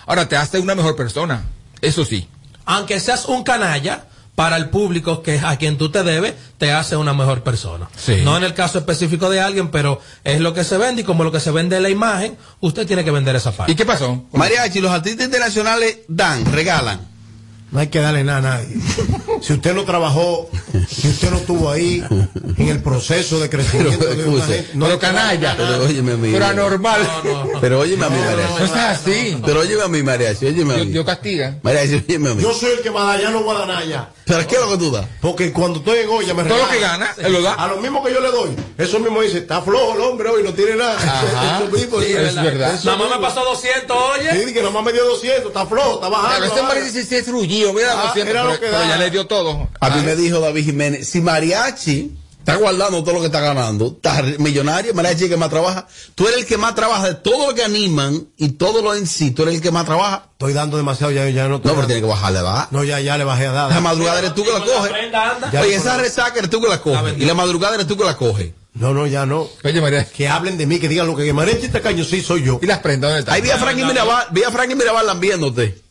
Ahora te hace una mejor persona, eso sí. Aunque seas un canalla, para el público que a quien tú te debes, te hace una mejor persona. Sí. No en el caso específico de alguien, pero es lo que se vende y como lo que se vende es la imagen, usted tiene que vender esa parte. ¿Y qué pasó? Mariachi, los artistas internacionales dan, regalan. No hay que darle nada a nadie. Si usted no trabajó, si usted no estuvo ahí en el proceso de crecimiento Pero, de una gente, no pero canalla. Pero óyeme a mí. Pero anormal. Pero óyeme a mí. No es así. Pero óyeme a mí, Mariachi, óyeme a mí. Dios castiga. Mariachi, óyeme a mí. Yo soy el que va a dar, ya no voy a dar nada ya. ¿Pero qué es lo que tú das? Porque cuando estoy en olla me Todo lo que gana, él lo da. A lo mismo que yo le doy. Eso mismo dice, está flojo el hombre hoy, no tiene nada. Ajá. Eso mismo, Sí, es verdad. Eso más me pasó 200, oye. Sí, que nomás me dio 200, está flojo, está bajando. veces ahora. parece que es mira, Ah, lo siento, era pero, lo que pero da. ya le dio todo. A mí me dijo David Jiménez, si Mariachi está guardando todo lo que está ganando, está millonario, Mariachi es el que más trabaja, tú eres el que más trabaja de todo lo que animan y todo lo en sí, tú eres el que más trabaja. Estoy dando demasiado, ya, ya no estoy No, pero tiene que bajarle, ¿verdad? No, ya, ya le bajé a dar. La madrugada eres tú que la coges. Ya Oye, esa resaca eres tú que la coges. Y la madrugada eres tú que la coges. No, no, ya no. Oye, María. Que hablen de mí, que digan lo que Marechi este caño sí soy yo. ¿Y las prendas dónde están? Ahí vi a Frankie Mirabal, vi a Frankie Mirabal lambiéndote.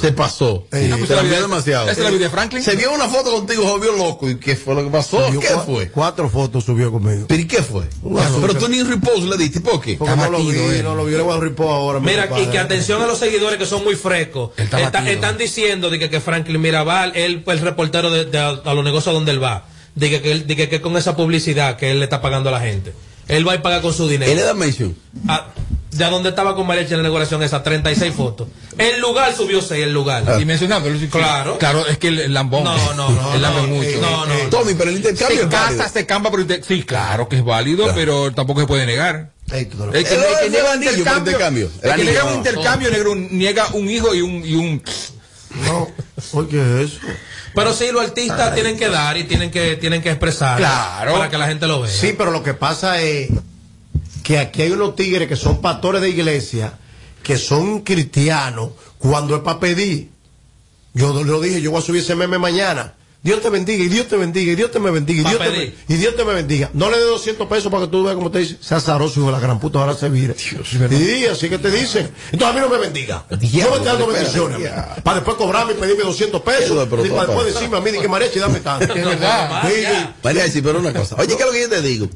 Se pasó. Ey, se pues, la la vio demasiado. ¿Esa es la vida de Franklin? Se vio una foto contigo, se vio loco. ¿Y qué fue lo que pasó? Subió ¿Qué cua- fue? Cuatro fotos subió conmigo. ¿Pero y qué fue? Bueno, Pero tú ni un repose le diste, ¿por qué? Porque no lo vi, no lo vi, le voy a ripó ahora. mi Mira, y que atención a los seguidores que son muy frescos. Está Está- están diciendo de que, que Franklin Mirabal, él fue el reportero de, de a, a los negocios donde él va. De que, que, él- de que, que con esa publicidad que él le está pagando a la gente. Él va a pagar con su dinero. Él le da mention. Ah, de donde estaba con Mariachi en la inauguración esa, 36 fotos. El lugar subió 6, el lugar. Y mencionándolo. sí, Claro. Claro, es que el, el lambón. No, no, no, El no, mucho. no, no, no. Tommy, pero el intercambio Se es válido. casa, se camba, pero inter- sí, claro que es válido, pero tampoco se puede negar. Ey, tú te lo- El que, El- el que el niega un anillo por intercambio, intercambio. El el que niega un intercambio un, niega un hijo y un, y un No, oye, ¿qué es eso? Pero sí, los artistas tienen que dar y tienen que, tienen que expresar. Claro. Para que la gente lo vea. Sí, pero lo que pasa es que aquí hay unos tigres que son pastores de iglesia, que son cristianos, cuando es para pedir. Yo lo dije, yo voy a subir ese meme mañana. Dios te bendiga, y Dios te bendiga, y Dios te me bendiga, y Dios, te, pedir. y Dios te me bendiga. No le dé 200 pesos para que tú veas como te dice. Se azaroso, hijo de la gran puta, ahora se vire. y así que te dicen. Entonces a mí no me bendiga. Diablo, no me estás dando bendiciones. Para después cobrarme y pedirme 200 Eso pesos. pero y para después decirme a mí, de que Marechi, dame tanto. Es verdad. Sí. Pero una cosa. Oye, ¿qué es lo que yo te digo?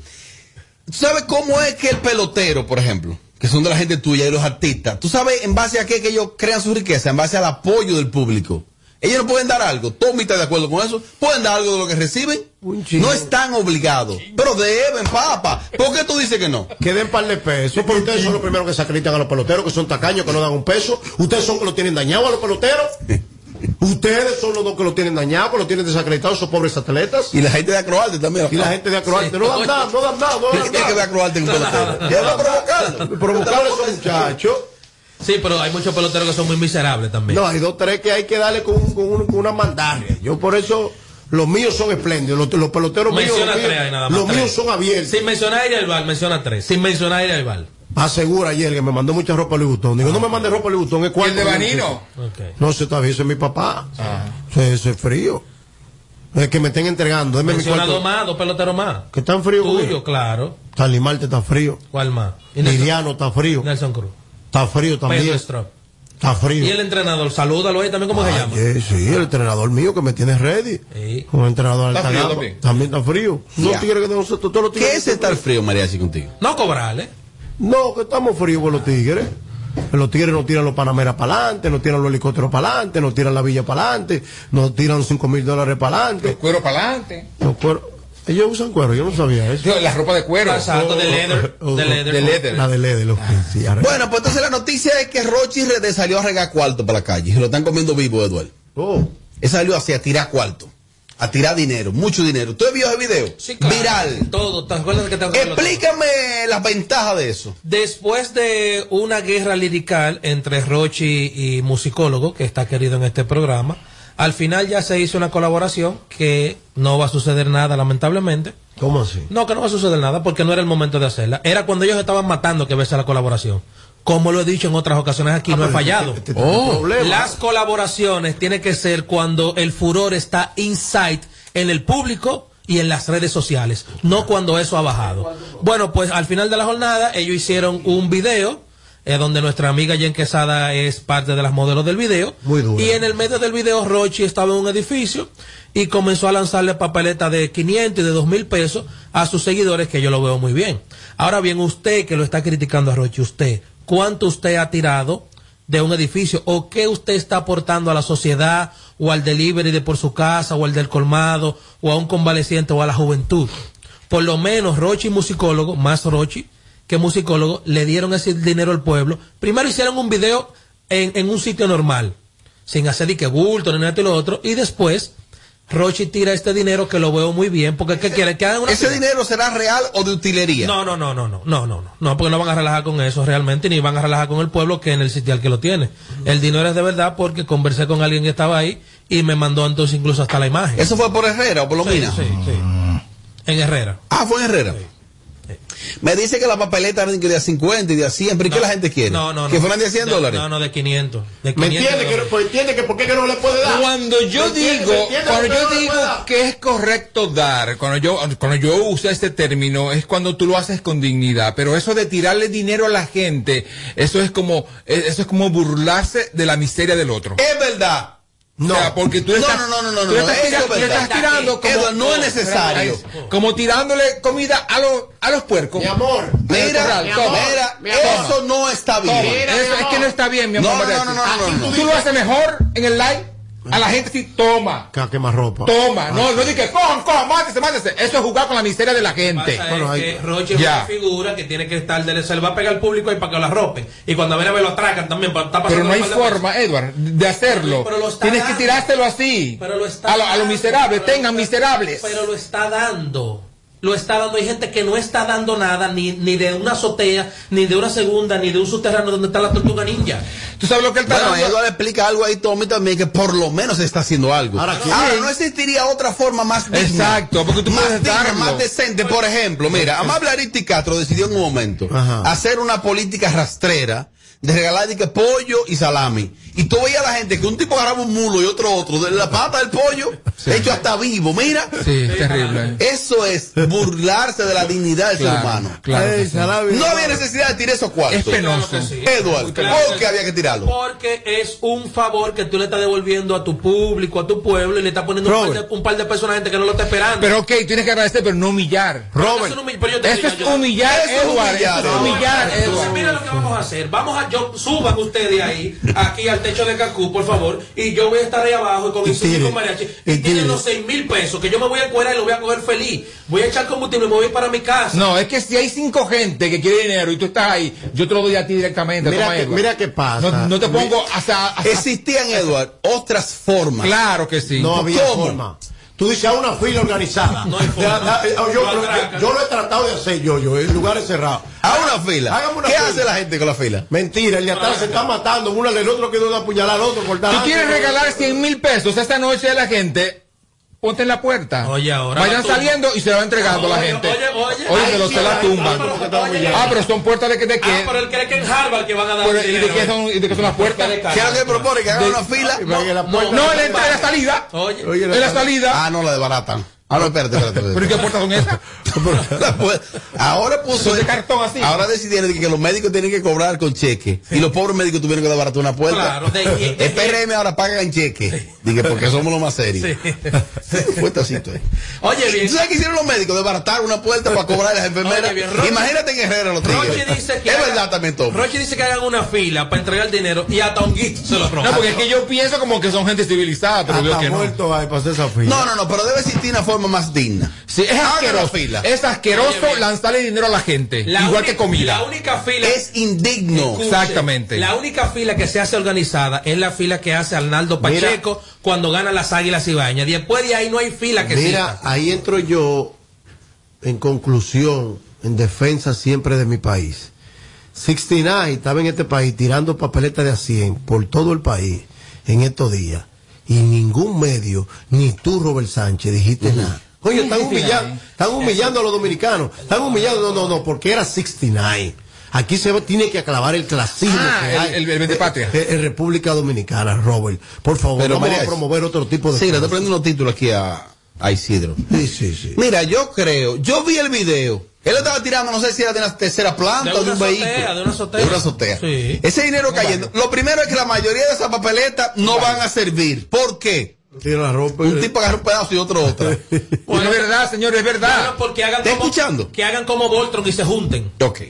¿Tú sabes cómo es que el pelotero, por ejemplo, que son de la gente tuya y los artistas, tú sabes en base a qué que ellos crean su riqueza, en base al apoyo del público? Ellos no pueden dar algo. Tommy está de acuerdo con eso. Pueden dar algo de lo que reciben. No están obligados. Pero deben, papá. ¿Por qué tú dices que no? Que den par de pesos, pero ustedes son los primeros que sacrifican a los peloteros, que son tacaños, que no dan un peso. Ustedes son los que lo tienen dañado a los peloteros. Ustedes son los dos que lo tienen dañado, que lo tienen desacreditado, esos pobres atletas. Y la gente de Acroarte también. Y la gente de Acroarte. No dan nada, no dan nada, no ¿Qué dan tiene que ver nada. Acroarte con pelotero? Ya va a provocarlo. Provocar a esos muchachos. Sí, pero hay muchos peloteros que son muy miserables también. No, hay dos, tres que hay que darle con, con, un- con una mandarria. Yo por eso, los míos son espléndidos. Los, los peloteros míos, Menciona los míos, tres ahí nada más. los tres. míos son abiertos. Sin mencionar a ir al bar, menciona tres. Sin mencionar a ir al bar. Asegura ayer que me mandó mucha ropa Louis Vuitton. Digo, no me mande ropa Louis Vuitton, es ¿Y cuarto. el de Vanino? No, ese todavía ese es mi papá. Ese, ese es frío. Es que me estén entregando. Deme mi cuarto. más, dos peloteros más. Que están frío, Tuyo, güey. claro. Stanley Marte está frío. ¿Cuál más? Liriano está frío. Nelson Cruz. Está frío también. Pedro Strop. Está frío. Y el entrenador, salúdalo ahí también, ¿cómo se llama? Oye, sí, el entrenador mío que me tiene ready. Sí. Un entrenador Está frío también. También está frío. No tigres que nosotros, todos los tigres. ¿Qué es estar frío, Mariachi, contigo? No cobrarle. No, que estamos fríos con los tigres. Los tigres no tiran los panameras para adelante, no tiran los helicópteros para adelante, no tiran la villa para adelante, no tiran cinco mil dólares para adelante. Cuero para adelante. Los cueros- Ellos usan cuero, yo no sabía eso. La ropa de cuero. Exacto, de leather. Oh, De oh, leather. de leather. La de leather, lo que sí, Bueno, pues entonces la noticia es que Rochi salió a regar cuarto para la calle. Se lo están comiendo vivo, Eduardo. Oh. Él salió así a tirar cuarto. A tirar dinero, mucho dinero. ¿Tú has visto ese video? Sí, claro. Viral. Todo, ¿te acuerdas que te acuerdas? Explícame las ventajas de eso. Después de una guerra lirical entre Rochi y musicólogo, que está querido en este programa, al final ya se hizo una colaboración que no va a suceder nada, lamentablemente. ¿Cómo así? No, que no va a suceder nada porque no era el momento de hacerla. Era cuando ellos estaban matando que verse la colaboración. Como lo he dicho en otras ocasiones aquí, Ah, no he fallado. este- Oh. Las colaboraciones tienen que ser cuando el furor está inside en el público y en las redes sociales, no cuando eso ha bajado. Bueno, pues al final de la jornada ellos hicieron un video eh, donde nuestra amiga Jen Quesada es parte de las modelos del video. Muy dura. Y en el medio del video Rochi estaba en un edificio y comenzó a lanzarle papeletas de 500 y de 2 mil pesos a sus seguidores, que yo lo veo muy bien. Ahora bien, usted que lo está criticando a Rochi, usted, ¿cuánto usted ha tirado de un edificio o qué usted está aportando a la sociedad o al delivery de por su casa o al del colmado o a un convaleciente o a la juventud? Por lo menos Rochi musicólogo, más Rochi que musicólogo, le dieron ese dinero al pueblo. Primero hicieron un video en, en un sitio normal, sin hacer ni que bulto ni nada y lo otro, y después Rochi tira este dinero que lo veo muy bien, porque es que quiere que hagan una. ¿Ese dinero será real o de utilería? No, no, no, no, no, no, no, no, porque no van a relajar con eso realmente, ni van a relajar con el pueblo que en el sitial que lo tiene. El dinero es de verdad porque conversé con alguien que estaba ahí y me mandó entonces incluso hasta la imagen. ¿Eso fue por Herrera o por Lomina? Sí, sí, sí. En Herrera. Ah, fue en Herrera. Sí. Me dice que la papeleta eran de a 50 y de a 100, pero ¿y qué la gente quiere? No, no, no. ¿Que fueran de 100 De- dólares? No, no, de 500. De ¿Me 500 entiende que, pues entiende que por qué que no le puede dar? Cuando yo ¿Me entiende? digo, ¿Me cuando yo no digo que es correcto dar, cuando yo, cuando yo uso este término, es cuando tú lo haces con dignidad. Pero eso de tirarle dinero a la gente, eso es como, eh, eso es como burlarse de la miseria del otro. Es verdad. No, porque tú No, estás, no, no, no, no, tú no, estás, eso tira- tú estás tirando como, Edward, no es necesario. como tirándole comida a los, a los puercos. Mi amor. Mira, Corral, mira, mi amor. eso no está bien. Mira, Eso es que no está bien, mi amor. No, no, no, no, no, no, no. Tú lo haces mejor en el live. A la gente sí, toma. Que quema ropa. Toma, no, no digas, cojan, cojan, mátese, mátese. Eso es jugar con la miseria de la gente. Pasa Bueno, es que Roche es Ya. una figura que tiene que estar, de, se le va a pegar al público ahí para que lo arropen. Y cuando viene a ver lo atracan también. para- Está Pero no hay par de forma, Edward, de hacerlo. Pero lo está Tienes que tirárselo así. Pero lo está a, lo- a los miserables, tengan miserables. Pero lo está dando. Lo está dando. Hay gente que no está dando nada, ni, ni de una azotea, ni de una segunda, ni de un subterráneo donde está la tortuga ninja. ¿Tú sabes lo que él está Bueno, dando? Eduardo explica algo ahí, Tommy, también, que por lo menos se está haciendo algo. Ahora, ¿quién? no existiría otra forma más digna. Exacto, porque tú más puedes digna, darlo. más decente. Por ejemplo, mira, Amable Aristi Castro decidió en un momento Ajá. hacer una política rastrera de regalar de que pollo y salami. Y tú veías a la gente que un tipo agarraba un mulo y otro otro, de la pata del pollo, hecho hasta vivo, mira. Sí, es terrible. Eso es burlarse de la dignidad del ser humano. claro. Sí. No había necesidad de tirar esos cuartos. Es penoso. Claro que sí. Edward, Claro ¿por qué sí. había que tirarlo? Porque es un favor que tú le estás devolviendo a tu público, a tu pueblo, y le estás poniendo un par, de, un par de pesos a la gente que no lo está esperando. Pero ok, tienes que agradecer, pero no humillar. Robert. Eso no me- pero yo te Eso digo, es humillar, Eso es Edward. humillar, Eso es Edward. humillar, Entonces, mira lo que vamos a hacer. Vamos a, yo, suban ustedes ahí, aquí al techo de Cacú, por favor, y yo voy a estar ahí abajo con tire. con mariachi. Y Y tienen los seis mil pesos, que yo me voy a cuerar y lo voy a coger feliz. Voy a echar combustible y me voy a ir para mi casa. No, es que si hay cinco gente que quiere dinero y tú estás ahí, yo te lo doy a ti directamente. Mira que- mira qué pasa. No, no te pongo hasta, hasta- Existían, Edward, otras formas. Claro que sí. No había ¿Cómo? forma. Tú dices a una fila organizada. No hay forma. Eh, yo, Lo yo- atracan. yo lo he tratado de hacer yo, yo, en lugares cerrados. A una fila. Hágame una ¿Qué fila. hace la gente con la fila? Mentira, el de atrás se está matando, uno del otro quedó de apuñalar al otro, cortar. Tú quieres regalar 100 mil pesos esta noche a la gente, ponte en la puerta. Oye, ahora Vayan saliendo y se la va entregando a la Oye, gente. oye, oye. Oye, Ay, pero sí, se la tumban. ah, pero son puertas de que de qué. Ah, pero él cree que en Harvard que van a dar Pero, ¿Y de dinero, qué son, de qué son las puertas? de ¿Qué es lo que propone? Que hagan De- una fila. No, en la puerta- No, en la, entrada, en la salida. Oye, Oye, En la salida. Ah, no, la desbaratan. Ah, no, espérate, espérate. ¿Pero y qué puertas son esas? Ahora puso. De cartón así. Ahora decidieron que los médicos tienen que cobrar con cheque. Y los pobres médicos tuvieron que desbaratar una puerta. Claro, de- de- El PRM ahora paga en cheque. Dije, porque somos los más serios. Puestacito, eh. Oye, bien. ¿Tú sabes qué hicieron los médicos? Desbaratar una puerta para cobrar a las enfermeras. Oye, bien, Roche- Imagínate en Herrera los tigres. Roche dice que Es haga- verdad también, Tom. Roche dice que hagan una fila para entregar el dinero y hasta un guito se lo roban. No, porque es que yo pienso como que son gente civilizada, pero veo que no. muerto hay para hacer esa fila. No, no, no, pero debe existir una forma forma más digna. Sí, es asqueroso. fila. Es asqueroso lanzarle dinero a la gente. La igual que comida. La única fila. Es indigno. Escuche, Exactamente. La única fila que se hace organizada es la fila que hace Arnaldo Pacheco cuando gana las Águilas Ibañas. Después de ahí no hay fila que Mira, ahí entro yo en conclusión, en defensa siempre de mi país. 69 estaba en este país tirando papeletas de a 100 por todo el país en estos días. Y ningún medio, ni tú, Robert Sánchez, dijiste nada. Oye, están humillando, están humillando a los dominicanos. Están humillando, no, no, no, porque era 69. Aquí se va- tiene que aclavar el clasismo Ah, que el- hay el- el ventepatria. en- en República Dominicana, Robert. Por favor, Pero, vamos María, a promover otro tipo de Sí, le estoy poniendo unos títulos aquí a, a Isidro. Sí, sí, sí. Mira, yo creo, yo vi el video. Él lo estaba tirando, no sé si era de una tercera planta De o de una un azotea, vehículo. de una azotea. De una azotea. Sí. Ese dinero cayendo. Lo primero es que la mayoría de esas papeletas no van a servir. ¿Por qué? Un tipo agarra un pedazo y otro otra. es verdad, señor, es verdad. Bueno, porque hagan ¿Está como, escuchando? Que hagan como Voltron y se junten. Ok.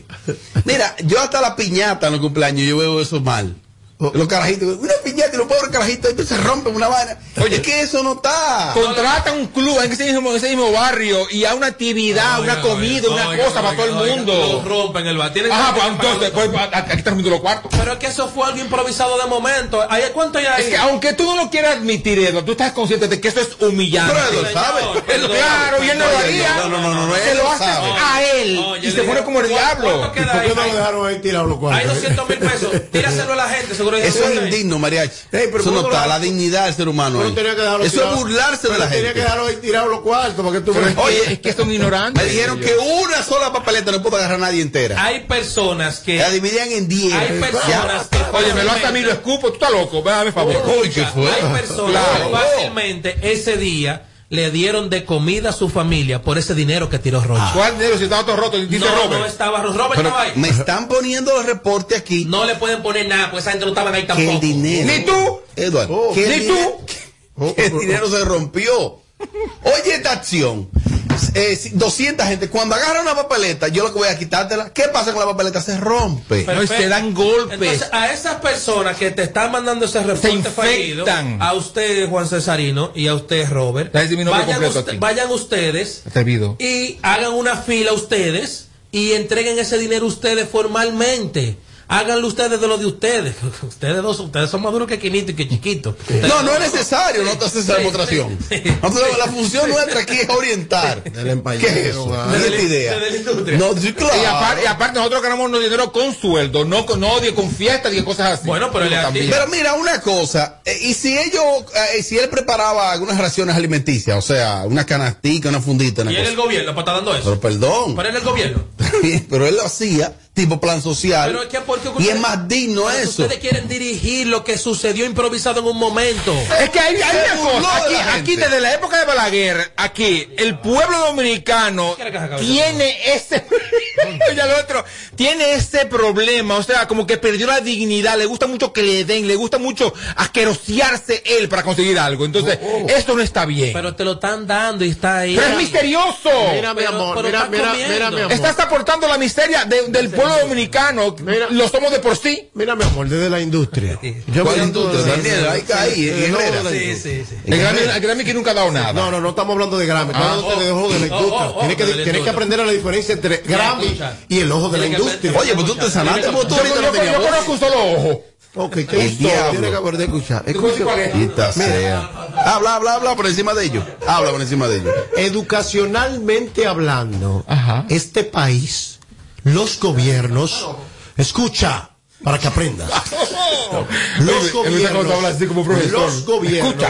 Mira, yo hasta la piñata en los cumpleaños, yo veo eso mal. Los carajitos, una piñata y los pobres carajitos entonces se rompen una vaina. Oye, es que eso no está. Contrata un club en ese mismo, en ese mismo barrio y a una actividad, una comida, una Oiga, cosa para oiga, todo el oiga, mundo. Rompen el bar. Tienen Ajá, pues entonces, pues, aquí están rompiendo los cuartos. Pero es que eso fue algo improvisado de momento. ¿Hay cuánto ya hay? Es que aunque tú no lo quieras admitir, Eduardo, tú estás consciente de que eso es humillante. Pero él lo sabe. Él lo- claro, y él no lo haría. No, no, no, no, no, Se él lo hace a él y se pone como el ¿cuánto- diablo. cuánto ¿Y queda por qué ahí? no lo dejaron ahí tirado los Hay cuartos? 200 mil pesos. Tíraselo a la gente, Eso es indigno, mariachi. Eso no ¿cómo está, la dignidad del ser humano. Pero ahí. tenía que dejarlo Eso tirado. es burlarse de la tenía gente. que dejarlo ahí tirado los cuartos para que tú veas. Oye, es que son ignorantes. Me dijeron que una sola papeleta no puede agarrar a nadie entera. Hay personas que. La dividían en 10. Hay personas que. Oye, me lo hace a mí, lo escupo, tú estás loco, dame favor. Uy, ¿qué fue? Hay personas Claro. que fácilmente ese día le dieron de comida a su familia por ese dinero que tiró Rocha. ¿Cuál dinero si estaba todo roto? Dice no, Robert. no estaba Robert Pero estaba ahí. me están poniendo los reportes aquí No le pueden poner nada, pues esa gente no estaban ahí tampoco. el dinero. Ni tú. Eduardo. el Ni que el dinero se rompió. Oye, esta acción. Eh, si- 200 gente. Cuando agarra una papeleta, yo lo que voy a quitártela. ¿Qué pasa con la papeleta? Se rompe. No, y se dan golpes. Entonces, a esas personas que te están mandando ese reporte infectan. fallido, a usted, Juan Cesarino, y a usted, Robert, vayan, usted- vayan ustedes Atrevido. y hagan una fila ustedes y entreguen ese dinero ustedes formalmente. Háganlo ustedes de lo de ustedes. Ustedes dos, ustedes son más duros que Quinito y que Chiquito. No, no es necesario, no te haces esa demostración. Nosotros, la función nuestra aquí es orientar. Del ¿Qué es eso? ¿Qué es idea? la industria. No, sí, claro. Y aparte, y aparte nosotros ganamos nuestro dinero con sueldo, no con odio, con fiestas y cosas así. Bueno, pero también. Pero mira, una cosa, eh, y si ellos, eh, si él preparaba algunas raciones alimenticias, o sea, una canastica, una fundita, una Y en el cosa. gobierno, para estar dando eso. Pero perdón, Pero en el gobierno. pero él lo hacía tipo plan social. Pero es que porque y es más digno Pero eso. Ustedes quieren dirigir lo que sucedió improvisado en un momento. Es que hay, hay una cosa, aquí, desde la época de Balaguer, aquí, el pueblo dominicano ¿Quiere que se acabe tiene ese, Oye, al otro, tiene ese problema, o sea, como que perdió la dignidad, le gusta mucho que le den, le gusta mucho asquerosearse él para conseguir algo, entonces, esto no está bien. Pero te lo están dando y está ahí. Pero es misterioso. Mira, mi Pero- amor, pero mira, está mira, comiendo. mira, mi amor. Estás aportando la miseria de- del pueblo dominicano, Mira. lo somos de por sí. Mira, mi amor, desde la industria. Yo ¿Cuál industria? Daniel, ahí en Sí, sí, sí. El Grammy, el Grammy que nunca ha dado nada. No, no, no estamos hablando de Grammy, estamos Ah, hablando de ojo de la oh, industria. oh, oh, Tienes que, de la tienes que industria. aprender la diferencia entre Grammy y el ojo de la Tiene industria. Oye, pues tú te sanaste porque tú Yo, ahorita no tenías yo conozco un solo ojo. Ok, ¿qué El historia? diablo. Tienes que aprender a escuchar. Escucha. sea. Habla, habla, habla por encima de ellos. Habla por encima de ellos. Educacionalmente hablando, Ajá. este país, los gobiernos, escucha, para que aprendas. Los profesor. los gobiernos.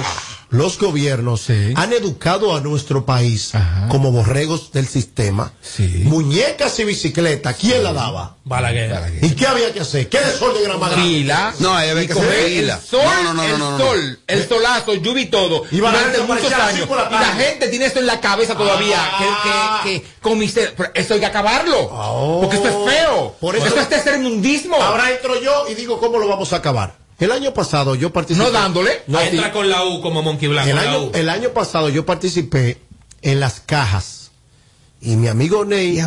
Los gobiernos Sí. han educado a nuestro país Ajá. como borregos del sistema. Sí. Muñecas y bicicleta, ¿quién la daba? Balaguer. ¿Y qué había que hacer? ¿Qué desorden era más grande? Fila. No, había que el sol, No, no, no, el no, no, no. sol, el solazo, lluvia y todo. Y van a durante muchos años. la Y la gente tiene esto en la cabeza todavía. Ah. Que, que, que con miseria. Pero esto hay que acabarlo. Oh. Porque esto es feo. Por eso- esto es tercermundismo. Ahora entro yo y digo, ¿cómo lo vamos a acabar? El año pasado yo participé. No dándole. No, Entra con la U como Monkey Blanco. el, año, el año pasado yo participé en las cajas y mi amigo Ney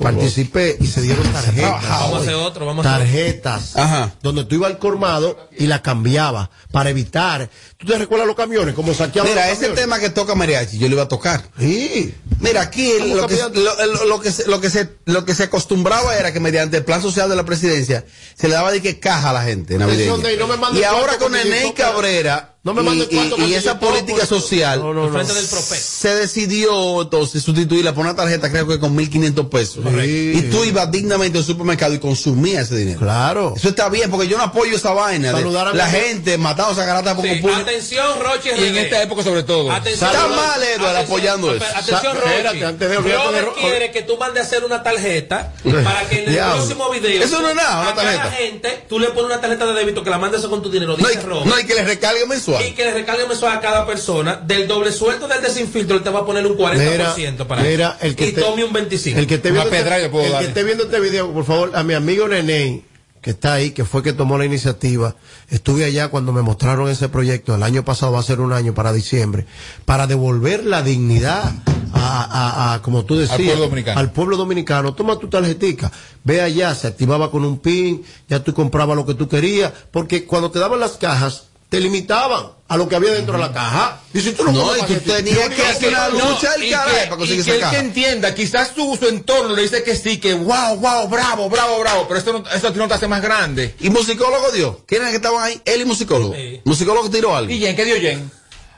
participé y se dieron tarjetas. Vamos a hacer otro, vamos a hacer tarjetas donde tú ibas al colmado y la cambiabas para evitar. ¿Tú te recuerdas los camiones? Como saqueaban Mira, los ese camiones? tema que toca Mariachi, yo le iba a tocar. Sí. Mira, aquí lo que, lo, lo- lo que se, lo, que se, lo que se acostumbraba era que mediante el plan social de la presidencia se le daba de que caja a la gente navideña. Atención, Ney, no me mandes y ahora con Eney toco- Cabrera No me y- mandes y, y esa política social No, no, no. Del se decidió entonces sustituirla por una tarjeta creo que con 1.500 pesos. Y tú ibas dignamente al supermercado y consumías ese dinero. Claro. Eso está bien porque yo no apoyo esa vaina. de Saludar a la mi- gente matando a garata por Sí, atención, Roche. Y en esta época sobre todo. Atención, Está Roche. mal, Edward, Atención, apoyando eso. Atención, Roche. espérate, antes de olvidarte de Robert Ro- quiere que tú mandes a hacer una tarjeta para que en el Diablo. próximo video. Eso no es nada, una a cada tarjeta. gente, tú le pones una tarjeta de débito que la mandes con tu dinero. No Dice hay, no hay que le recargue mensual. Y que le recargue mensual a cada persona. Del doble sueldo del desinfiltro, él te va a poner un 40% para mira, el que y te- tome un 25%. El que esté viendo, este, el que esté viendo este video, por favor, a mi amigo Neney, que está ahí, que fue que tomó la iniciativa. Estuve allá cuando me mostraron ese proyecto, el año pasado va a ser un año para diciembre, para devolver la dignidad a, a- a- como tú decías, Al pueblo dominicano. al pueblo dominicano. Toma tu tarjetica, ve allá, se activaba con un pin, ya tú comprabas lo que tú querías, porque cuando te daban las cajas, te limitaban a lo que había dentro de la caja. Y si tú no, No, y tú tenías que digo hacer una no, lucha del y caray que, para y conseguir que esa el que entienda, quizás su, su entorno le dice que sí, que wow, wow, bravo, bravo, bravo, pero esto no, ti no te hace más grande. ¿Y musicólogo dio? ¿Quiénes que estaban ahí? Él y musicólogo. Sí. Musicólogo tiró algo. ¿Y Jen? ¿Qué dio Jen?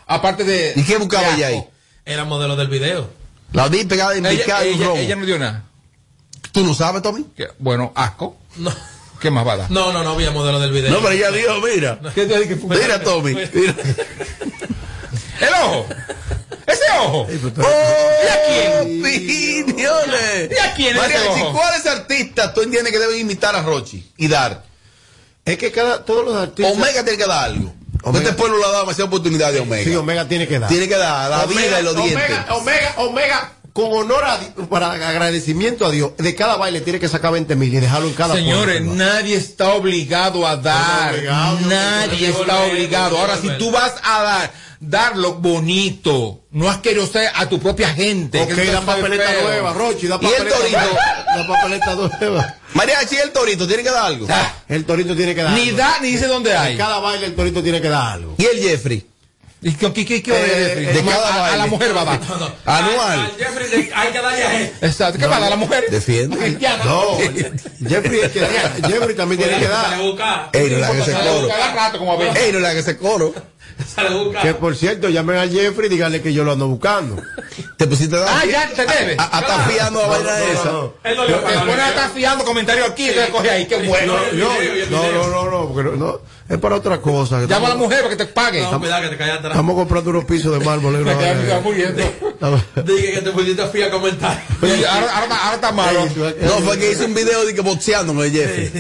Aparte de... ¿Y qué buscaba ella ahí? Era modelo del video. La vi pegada en Ella, picada y un ella- robo. ella no dio nada. ¿Tú no sabes, Tommy? Que- bueno, asco. No, ¿Qué más va a dar? no, no, no había modelo del video. No, pero ella dijo, mira. Mira, Tommy. Mira. El ojo. Ese ojo. ¡Oh! ¡Opiniones! ¿Y a quién es ese Mariachi, ojo? ¿cuáles artistas tú entiendes que deben imitar a Rochi y dar? Es que cada, todos los artistas. Omega tiene que dar algo. Omega- Este pueblo le ha dado demasiada oportunidad de Omega. Sí, Omega tiene que dar. Tiene que dar la Omega- vida y los dientes. Omega, Omega, Omega, con honor a Di- para agradecimiento a Dios, de cada baile tiene que sacar 20 mil y dejarlo en cada Señores, puerta, ¿no? nadie está obligado a dar. obligado, nadie está obligado. Ahora, si tú vas a dar, darlo bonito. No has querido ser a tu propia gente. Ok, que eso da está papeleta feo. nueva, Rochi, da ¿Y el papeleta torito? Da papeleta nueva. Mariachi el Torito tiene que dar algo. El torito tiene que dar. Ni algo. da ni dice dónde En hay. cada baile el torito tiene que dar algo. ¿Y el Jeffrey? ¿Y qué, qué, qué, qué va a dar, Eh, Jeffrey? de cada a, a la mujer va a dar. Anual. Jeffrey hay que darle a él. Exacto. ¿Qué va a dar a la mujer? Defiende. No, Jeffrey, es que- Jeffrey también tiene que dar. Ey, no le hagas ese coro. Ey, no le hagas ese coro. Sale a buscar. Que por cierto, llamen a Jeffrey y díganle que yo lo ando buscando. Te pusiste a dar. Ah, ya te debe. A- a- Está fiando la vaina no, esa. no. Él no le Te pones a estar fiando comentarios aquí, entonces coge ahí, qué bueno. No, no, no, no, es para otra cosa. Llama a la mujer para que te pague. No, cuidado que te callas atrás. estamos comprando unos pisos de mármol. Estamos- Dije que te pusiste a a comentar. Ahora, ahora, ahora está malo. No, fue que hizo un video de que boxeando con el Jeffrey.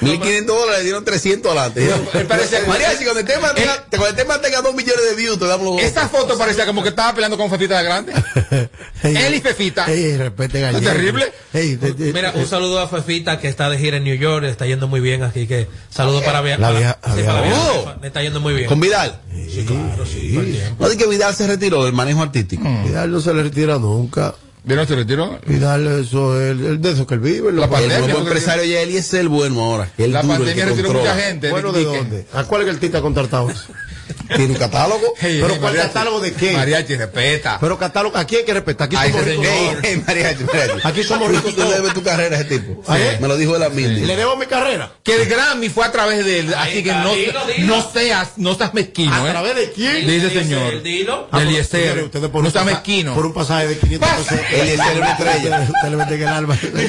1500 dólares, le dieron 300 adelante. Mariachi, cuando el tema cuando el tema tenga 2 millones de views, te damos los Esta foto parecía como que estaba peleando con Fefita de Grande. Él y Fefita. Ey, respeten a ¿Es Jeffrey. terrible? Ey, de- de- Mira, un saludo a Fefita que está de gira en New York, está yendo muy bien, así que saludo para Via- Sí, Via- Oh. Le está yendo muy bien. Con Vidal. Sí, claro, sí, el tiempo. No di que Vidal se retiró del manejo artístico. Vidal no se le retira nunca. ¿Vieron se retiró? Vidal, eso es el, el de eso que él vive. La El pandemia. nuevo empresario ya él y es el bueno ahora. El La duro, el pandemia que retiró controla. mucha gente. Bueno, ¿de dónde? ¿A cuál es el artista contratado? Tiene un catálogo. Hey, ¿Pero hey, cuál mariachi. catálogo de qué? Mariachi, respeta. Pero catálogo, aquí hay que respetar. Aquí Ay, somos ricos. señor. todos. Ey, mariachi, mariachi. Aquí somos ricos Tú todos. debes tu carrera a ese tipo. ¿Ah, eh? Me lo dijo el ¿Le Amindi. debo mi carrera? Que el Grammy fue a través de él, así que no, dilo, dilo. no seas, no seas mezquino, ¿A ¿eh? través de quién? Dice Eliezer, señor. dilo. De Eliezer. Señores, ustedes por No un seas mezquino. Por un pasaje de 500 pesos. Eliezer es una estrella. Usted le mete en el alma. de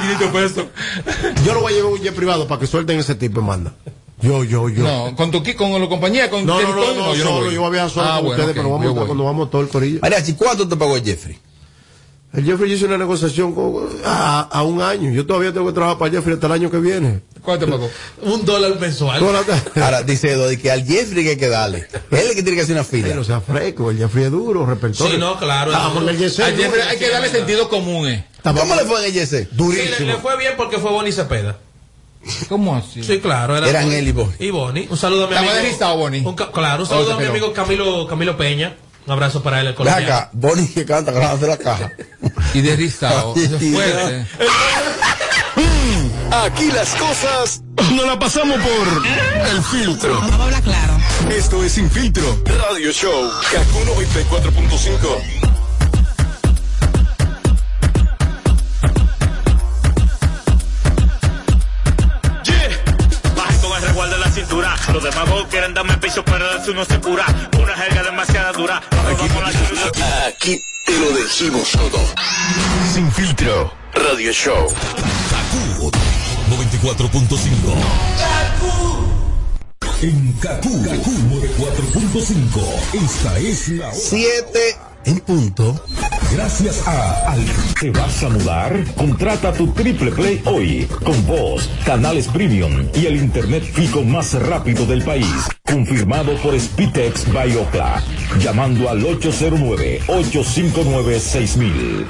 500 pesos. Yo lo voy a llevar a un jet privado para que suelten ese tipo, manda. Yo, yo, yo. No, con tu con la compañía, con No, no, no, no, yo solo, voy. yo voy a viajar solo Ah, con bueno, ustedes, pero vamos cuando vamos todo el corillo. Mariachi, ¿cuánto te pagó el Jeffrey? El Jeffrey hizo una negociación con- a, a un año. Yo todavía tengo que trabajar para Jeffrey hasta el año que viene. ¿Cuánto te pagó? Un dólar mensual. Ahora dice Edo que al Jeffrey que hay que darle. Él es el que tiene que hacer una fila. Pero sea fresco, el Jeffrey es duro, respetuoso. Sí, no, claro, Ah, el Jeffrey Jeffrey hay que darle sentido común, ¿eh? ¿Cómo le fue en el Jesse? Sí, le, Durísimo. le fue bien porque fue Bonnie Cepeda. ¿Cómo así? Sí, claro. Era Eran él y Bonnie. Y Bonnie. Un saludo a mi ¿Estaba amigo. de risa o Bonnie? un claro, un saludo Oh, a mi pero- amigo Camilo, Camilo Peña. Un abrazo para él, el colombiano. acá, Bonnie que canta grabando de la caja. Y de Rizao. Fuerte. Aquí las cosas no la pasamos por el filtro. Claro. Esto es Sin Filtro Radio Show. Kaku 94.5. darme piso, pero eso no se cura. Una jerga demasiado dura. Aquí, Aquí te lo decimos todo. Sin Filtro Radio Show. Kaku 94.5. En Kaku, Kaku 94.5. Esta es la hora. 7 en punto. Gracias a Al. ¿Te vas a mudar? Contrata tu triple play hoy. Con voz, canales premium y el internet fijo más rápido del país. Confirmado por Spitex by Ocla. Llamando al 809-859-6000.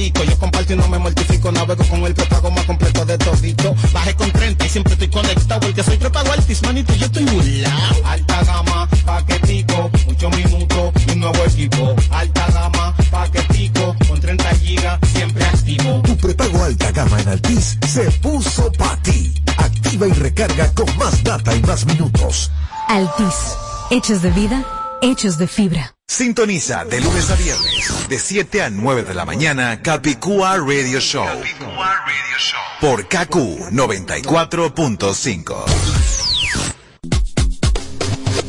Yo comparto y no me mortifico. Navego con el prepago más completo de todito. Bajé con 30 y siempre estoy conectado. Porque soy prepago altis, manito, yo estoy burlao. Alta gama, paquetico, mucho minuto y un nuevo equipo. Alta gama, paquetico, con 30 gigas, siempre activo. Tu prepago alta gama en Altis se puso para ti. Activa y recarga con más data y más minutos. Altis. Hechos de vida, hechos de fibra. Sintoniza de lunes a viernes, de 7 a 9 de la mañana, Capicúa Radio Show. Por KQ 94.5.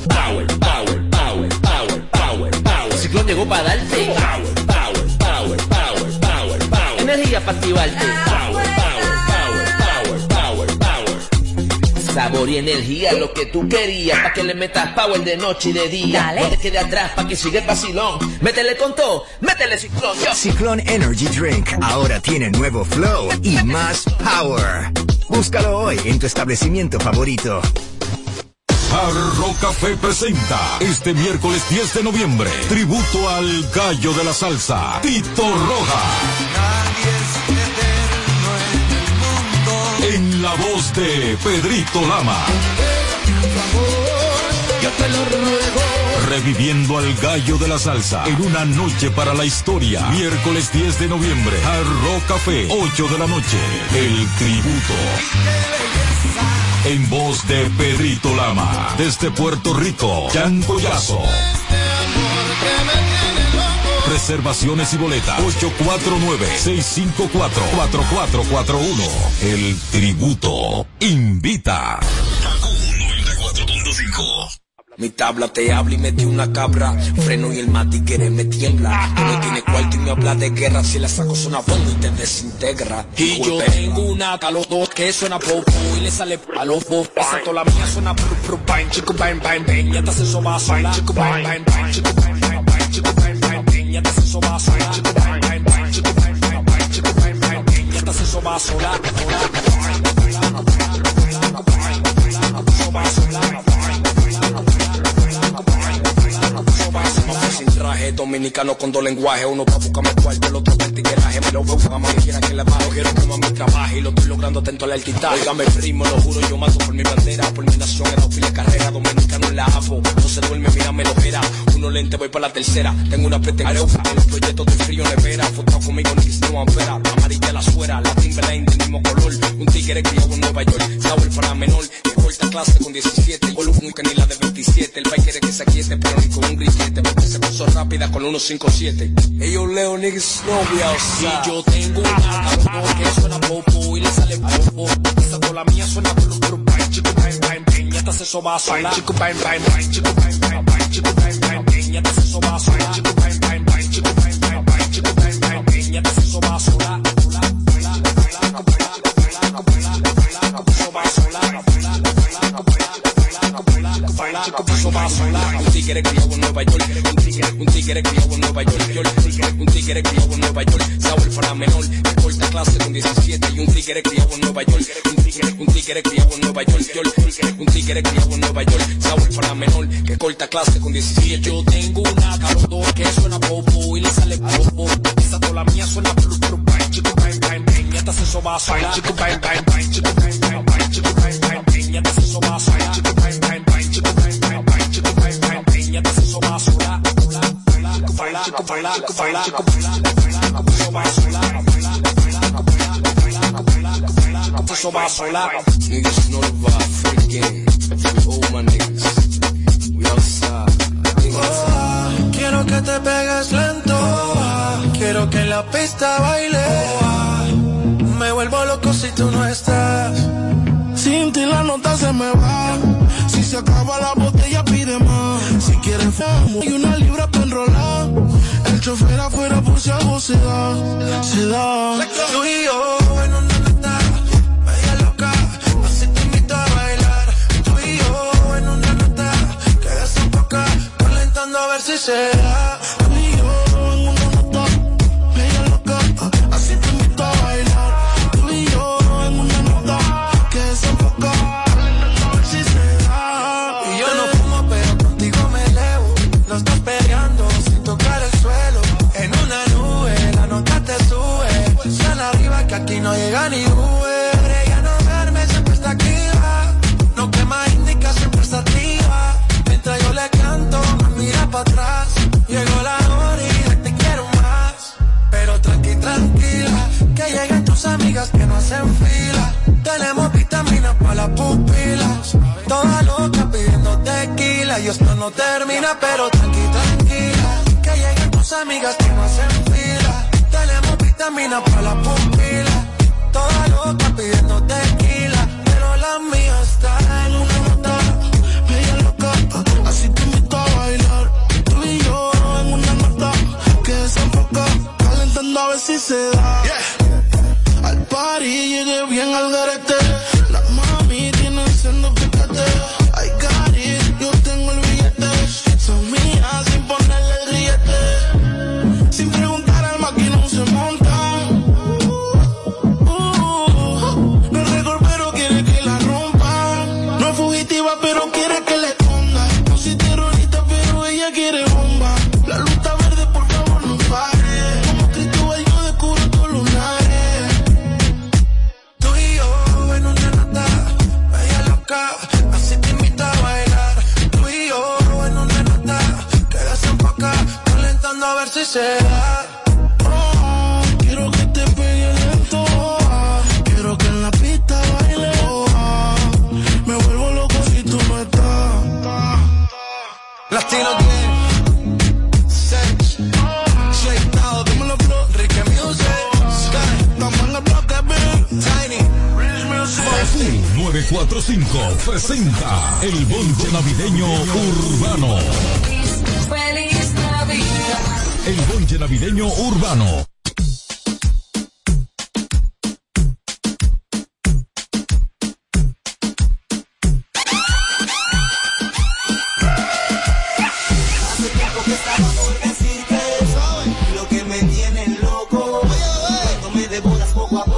Power, power, power, power, power, power. Ciclón llegó para darte. Power, power, power, power, power, power. Energía para activarte. Sabor y energía, lo que tú querías, pa' que le metas power de noche y de día. Dale. No te quede atrás, pa' que siga el vacilón. Métele con todo, métele ciclón, yo. Ciclón Energy Drink ahora tiene nuevo flow y más power. Búscalo hoy en tu establecimiento favorito. Hard Rock Café presenta este miércoles 10 de noviembre tributo al gallo de la salsa, Tito Roja. En la voz de Pedrito Lama. Yo te lo ruego. Reviviendo al gallo de la salsa en una noche para la historia. Miércoles 10 de noviembre, Hard Rock Café, 8 de la noche. El tributo. En voz de Pedrito Lama. Desde Puerto Rico, Yango Yazo. Reservaciones y boletas 849-654-4441. El tributo invita. Mi tabla te habla y metí una cabra. Freno y el matiquere me tiembla. Tú no tienes cuarto y me habla de guerra. Si la saco suena fondo y te desintegra. Y yo tengo una a los dos que suena popo y le sale a los dos. Esa toda la mía suena pru pru bang, chico bang bang bang. Ya te hace soba sola. Chico bang bang bang, chico bang bang bang, chico bang bang bang. Ya te hace soba sola. Chico bang bang bang, chico bang bang bang, chico bang bang bang. Ya te. Soba sola. Sin traje dominicano con dos lenguajes, uno pa' buscarme cuarto, el otro pa' el tigueraje, me lo busco a mami quiera que le bajo, quiero que mami trabaje y lo estoy logrando atento al altitaje. Óigame primo, lo juro, yo mato por mi bandera, por mi nación, en dos de carrera, dominicano en la AFO, no se duerme, mírame lo era, uno lente, voy para la tercera, tengo una pretensión, en los proyectos de frío nevera, fotado conmigo, ni que no ampera, amarilla la suera, la Timberline del mismo color, un tigre criado en Nueva York, sabor para menor, que corta clase con 17, yo lo único ni la de 27, el país quiere que se aquiete, pero ni con un grillete, porque se puso rápida con 157. Ellos leo niggas novia, o sea. Y yo tengo una cabrón que suena popo y le sale popo. Esa toda la mía suena plu plu bang, chico bang bang bang. Ya te hace soba sola. Chico bang bang bang, chico bang bang bang, chico bang bang bang. Ya te hace soba sola. Chico bang bang bang, chico bang bang bang, chico bang bang bang. Soba sola. Chico soba sola. Un tigre criado en Nueva York. Un tigre, un tigre criado en Nueva York. York. Un tigre criado en Nueva York. Sabor para menor. Que corta clase con 17. Y un tigre criado en Nueva York. Un tigre, un tigre criado en Nueva York. York. Un tigre criado en Nueva York. Sabor para menor. Que corta clase con 17. Yo tengo una caroto que suena popo y le sale popo. Esa toda la mía suena. Chico bang bang bang. Ya te hace soba sola. Chico bang bang bang. Chico Niggas know the vibe, freaking. All my niggas. We outside. Oh, quiero que te pegues lento. oh, quiero que en la pista baile. oh, me vuelvo loco si tú no estás. Sin ti la nota se me va. Si se acaba la botella, pide más. Si quieres famo y una libra para enrolar. Chofer afuera por si algo se da. Se da. Tú y yo en una nota, bella loca, así te invito a bailar. Tú y yo en una nota, que desenfoca, calentando a ver si se da. Amigas que no hacen fila. Tenemos vitaminas para las pupilas. Toda loca pidiendo tequila y esto no termina, pero tranqui, tranquila, que lleguen tus amigas que no hacen fila. Tenemos vitaminas para las pupilas. Toda loca pidiendo tequila, pero la mía está en una nota. Bella loca, así te invito a bailar. Tú y yo en una nota, que se enfoca, calentando a ver si se da. Party llegué calentando a ver si se da. Oh, quiero que te pegue lento. oh, quiero que en la pista baile. oh, me vuelvo loco si tú no estás. Latino Gang, Sex, Shake Down, dímelo, bro, Ricky Music, Sky, estamos en el bloque, big, Tiny. Kaku 945 presenta el bonche navideño urbano y navideño urbano. Que estamos por decir que lo que me tiene loco. Me de bodas con guapo